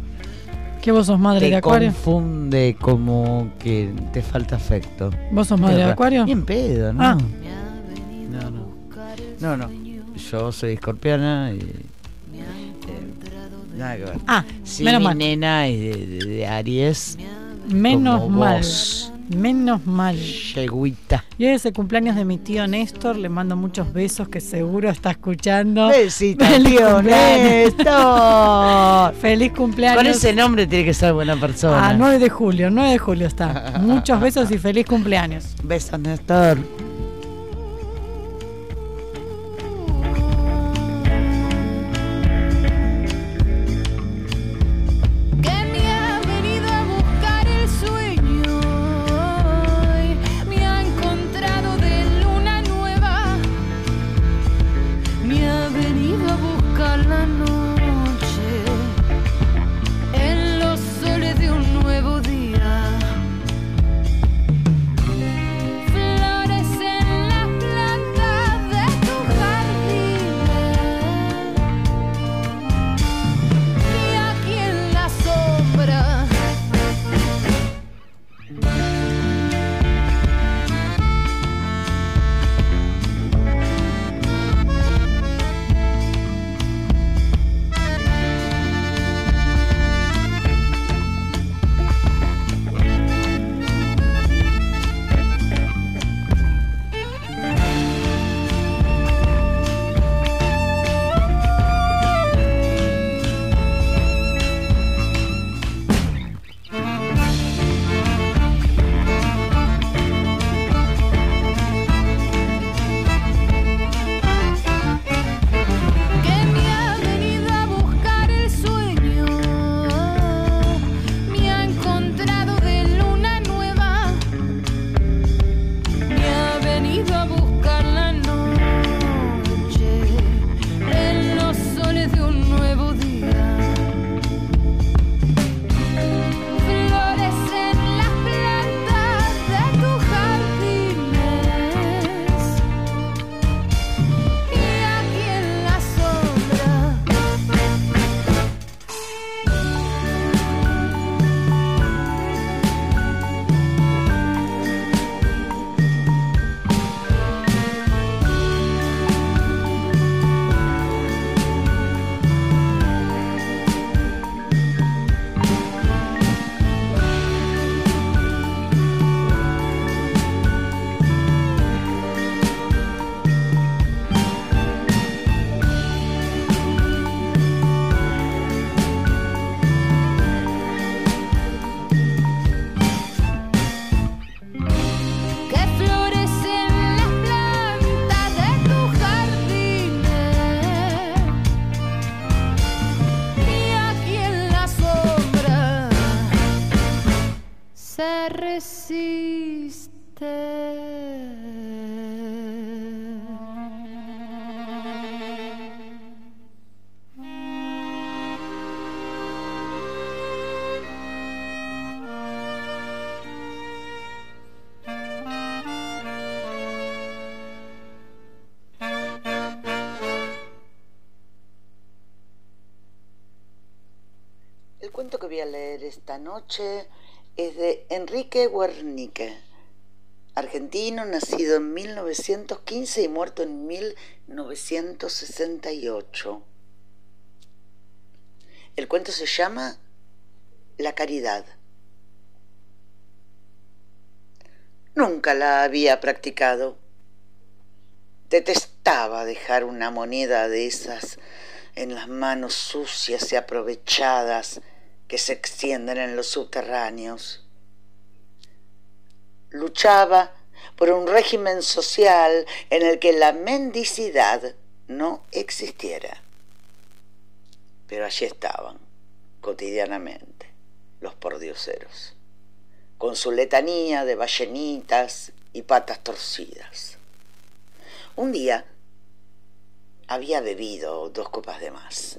¿Que vos sos madre te de Acuario? confunde como que te falta afecto. ¿Vos sos madre de. Acuario? Bien pedo, ¿no? Ah. No, no. No, no. Yo soy escorpiana y. eh, nada que ver. Ah, sí, menos mi mal. nena es de, de- de Aries. Menos mal. vos. Menos mal. Yeguita. Y hoy es el cumpleaños de mi tío Néstor. Le mando muchos besos que seguro está escuchando. Besito, Feliz tío cumpleaños. Néstor. Feliz cumpleaños. Con ese nombre tiene que ser buena persona. Ah, 9 de julio, 9 de julio está. Muchos besos y feliz cumpleaños. Besos, Néstor. Voy a leer esta noche es de Enrique Guernica, argentino, nacido en 1915 y muerto en 1968. El cuento se llama La caridad. Nunca la había practicado. Detestaba dejar una moneda de esas en las manos sucias y aprovechadas que se extienden en los subterráneos. Luchaba por un régimen social en el que la mendicidad no existiera. Pero allí estaban, cotidianamente, los pordioseros. con su letanía de ballenitas y patas torcidas. Un día había bebido dos copas de más.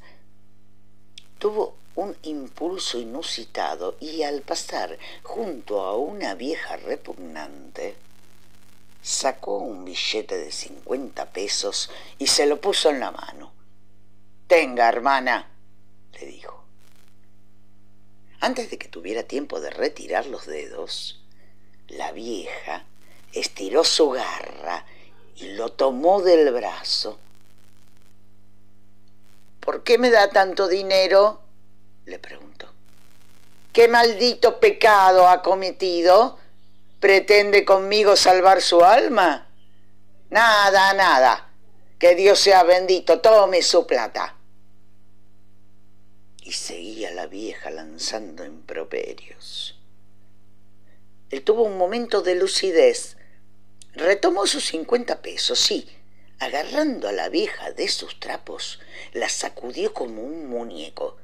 Tuvo un impulso inusitado y al pasar junto a una vieja repugnante, sacó un billete de 50 pesos y se lo puso en la mano. Tenga, hermana, le dijo. Antes de que tuviera tiempo de retirar los dedos, la vieja estiró su garra y lo tomó del brazo. ¿Por qué me da tanto dinero? Le preguntó. ¿Qué maldito pecado ha cometido? ¿Pretende conmigo salvar su alma? Nada, nada. Que Dios sea bendito. Tome su plata. Y seguía la vieja lanzando improperios. Él tuvo un momento de lucidez. Retomó sus cincuenta pesos, sí. Agarrando a la vieja de sus trapos, la sacudió como un muñeco.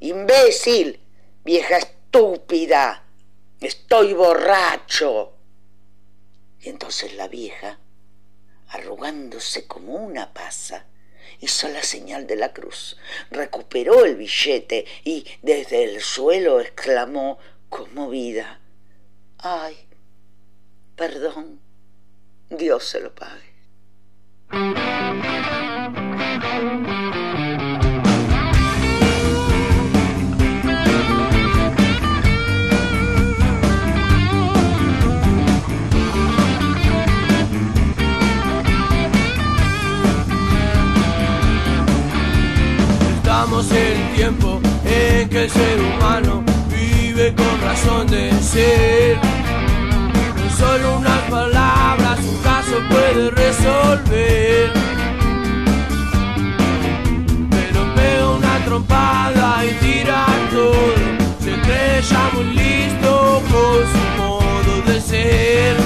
¡Imbécil! ¡Vieja estúpida! ¡Estoy borracho! Y entonces la vieja, arrugándose como una pasa, hizo la señal de la cruz, recuperó el billete y desde el suelo exclamó conmovida, ¡ay! Perdón, Dios se lo pague. Que el ser humano vive con razón de ser. Con solo unas palabras un caso puede resolver. Pero pega una trompada y tira todo. Se cree ya muy listo con su modo de ser.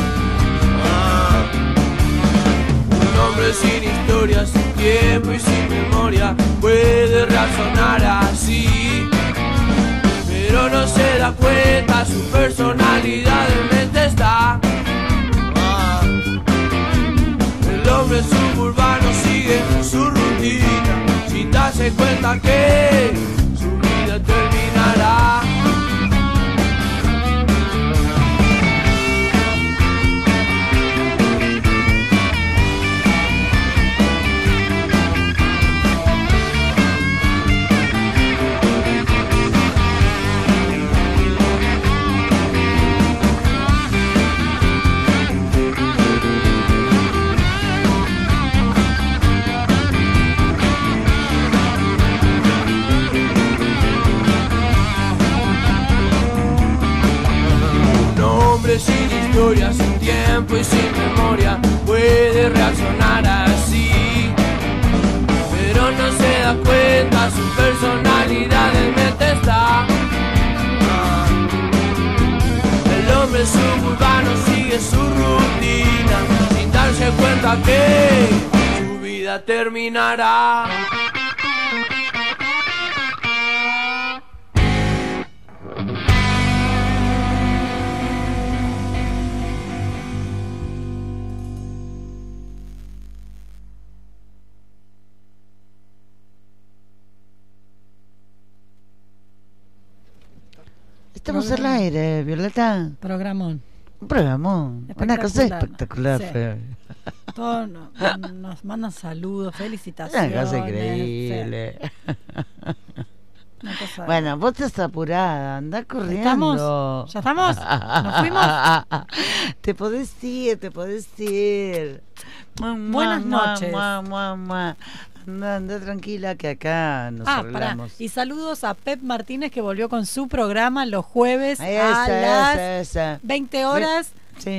Ah. Un hombre sin historia, sin tiempo y sin memoria puede razonar así. No se da cuenta, su personalidad en mente está. El hombre suburbano sigue su rutina sin darse cuenta que sin tiempo y sin memoria puede reaccionar así. Pero no se da cuenta, su personalidad en mente está. El hombre suburbano sigue su rutina sin darse cuenta que su vida terminará. Estamos al aire, Violeta. Programón. Un programón. Una cosa Espectacular. Sí. Todos no- nos mandan saludos, felicitaciones. Una cosa increíble. Sí. Una cosa- Bueno, vos estás apurada, anda corriendo. ¿Estamos? ¿Ya estamos? ¿Nos fuimos? te podés ir, te podés ir. Buenas noches. mua, mua, mua. Anda, tranquila que acá nos Ah, pará. Y saludos a Pep Martínez que volvió con su programa los jueves a las esa, esa. 20 horas.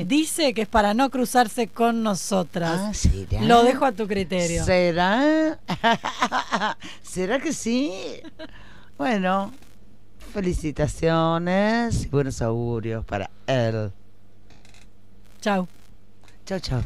Dice que es para no cruzarse con nosotras. Ah, ¿será? Lo dejo a tu criterio. ¿Será? ¿Será que sí? Bueno, felicitaciones y buenos augurios para él. Chao. Chao, chao.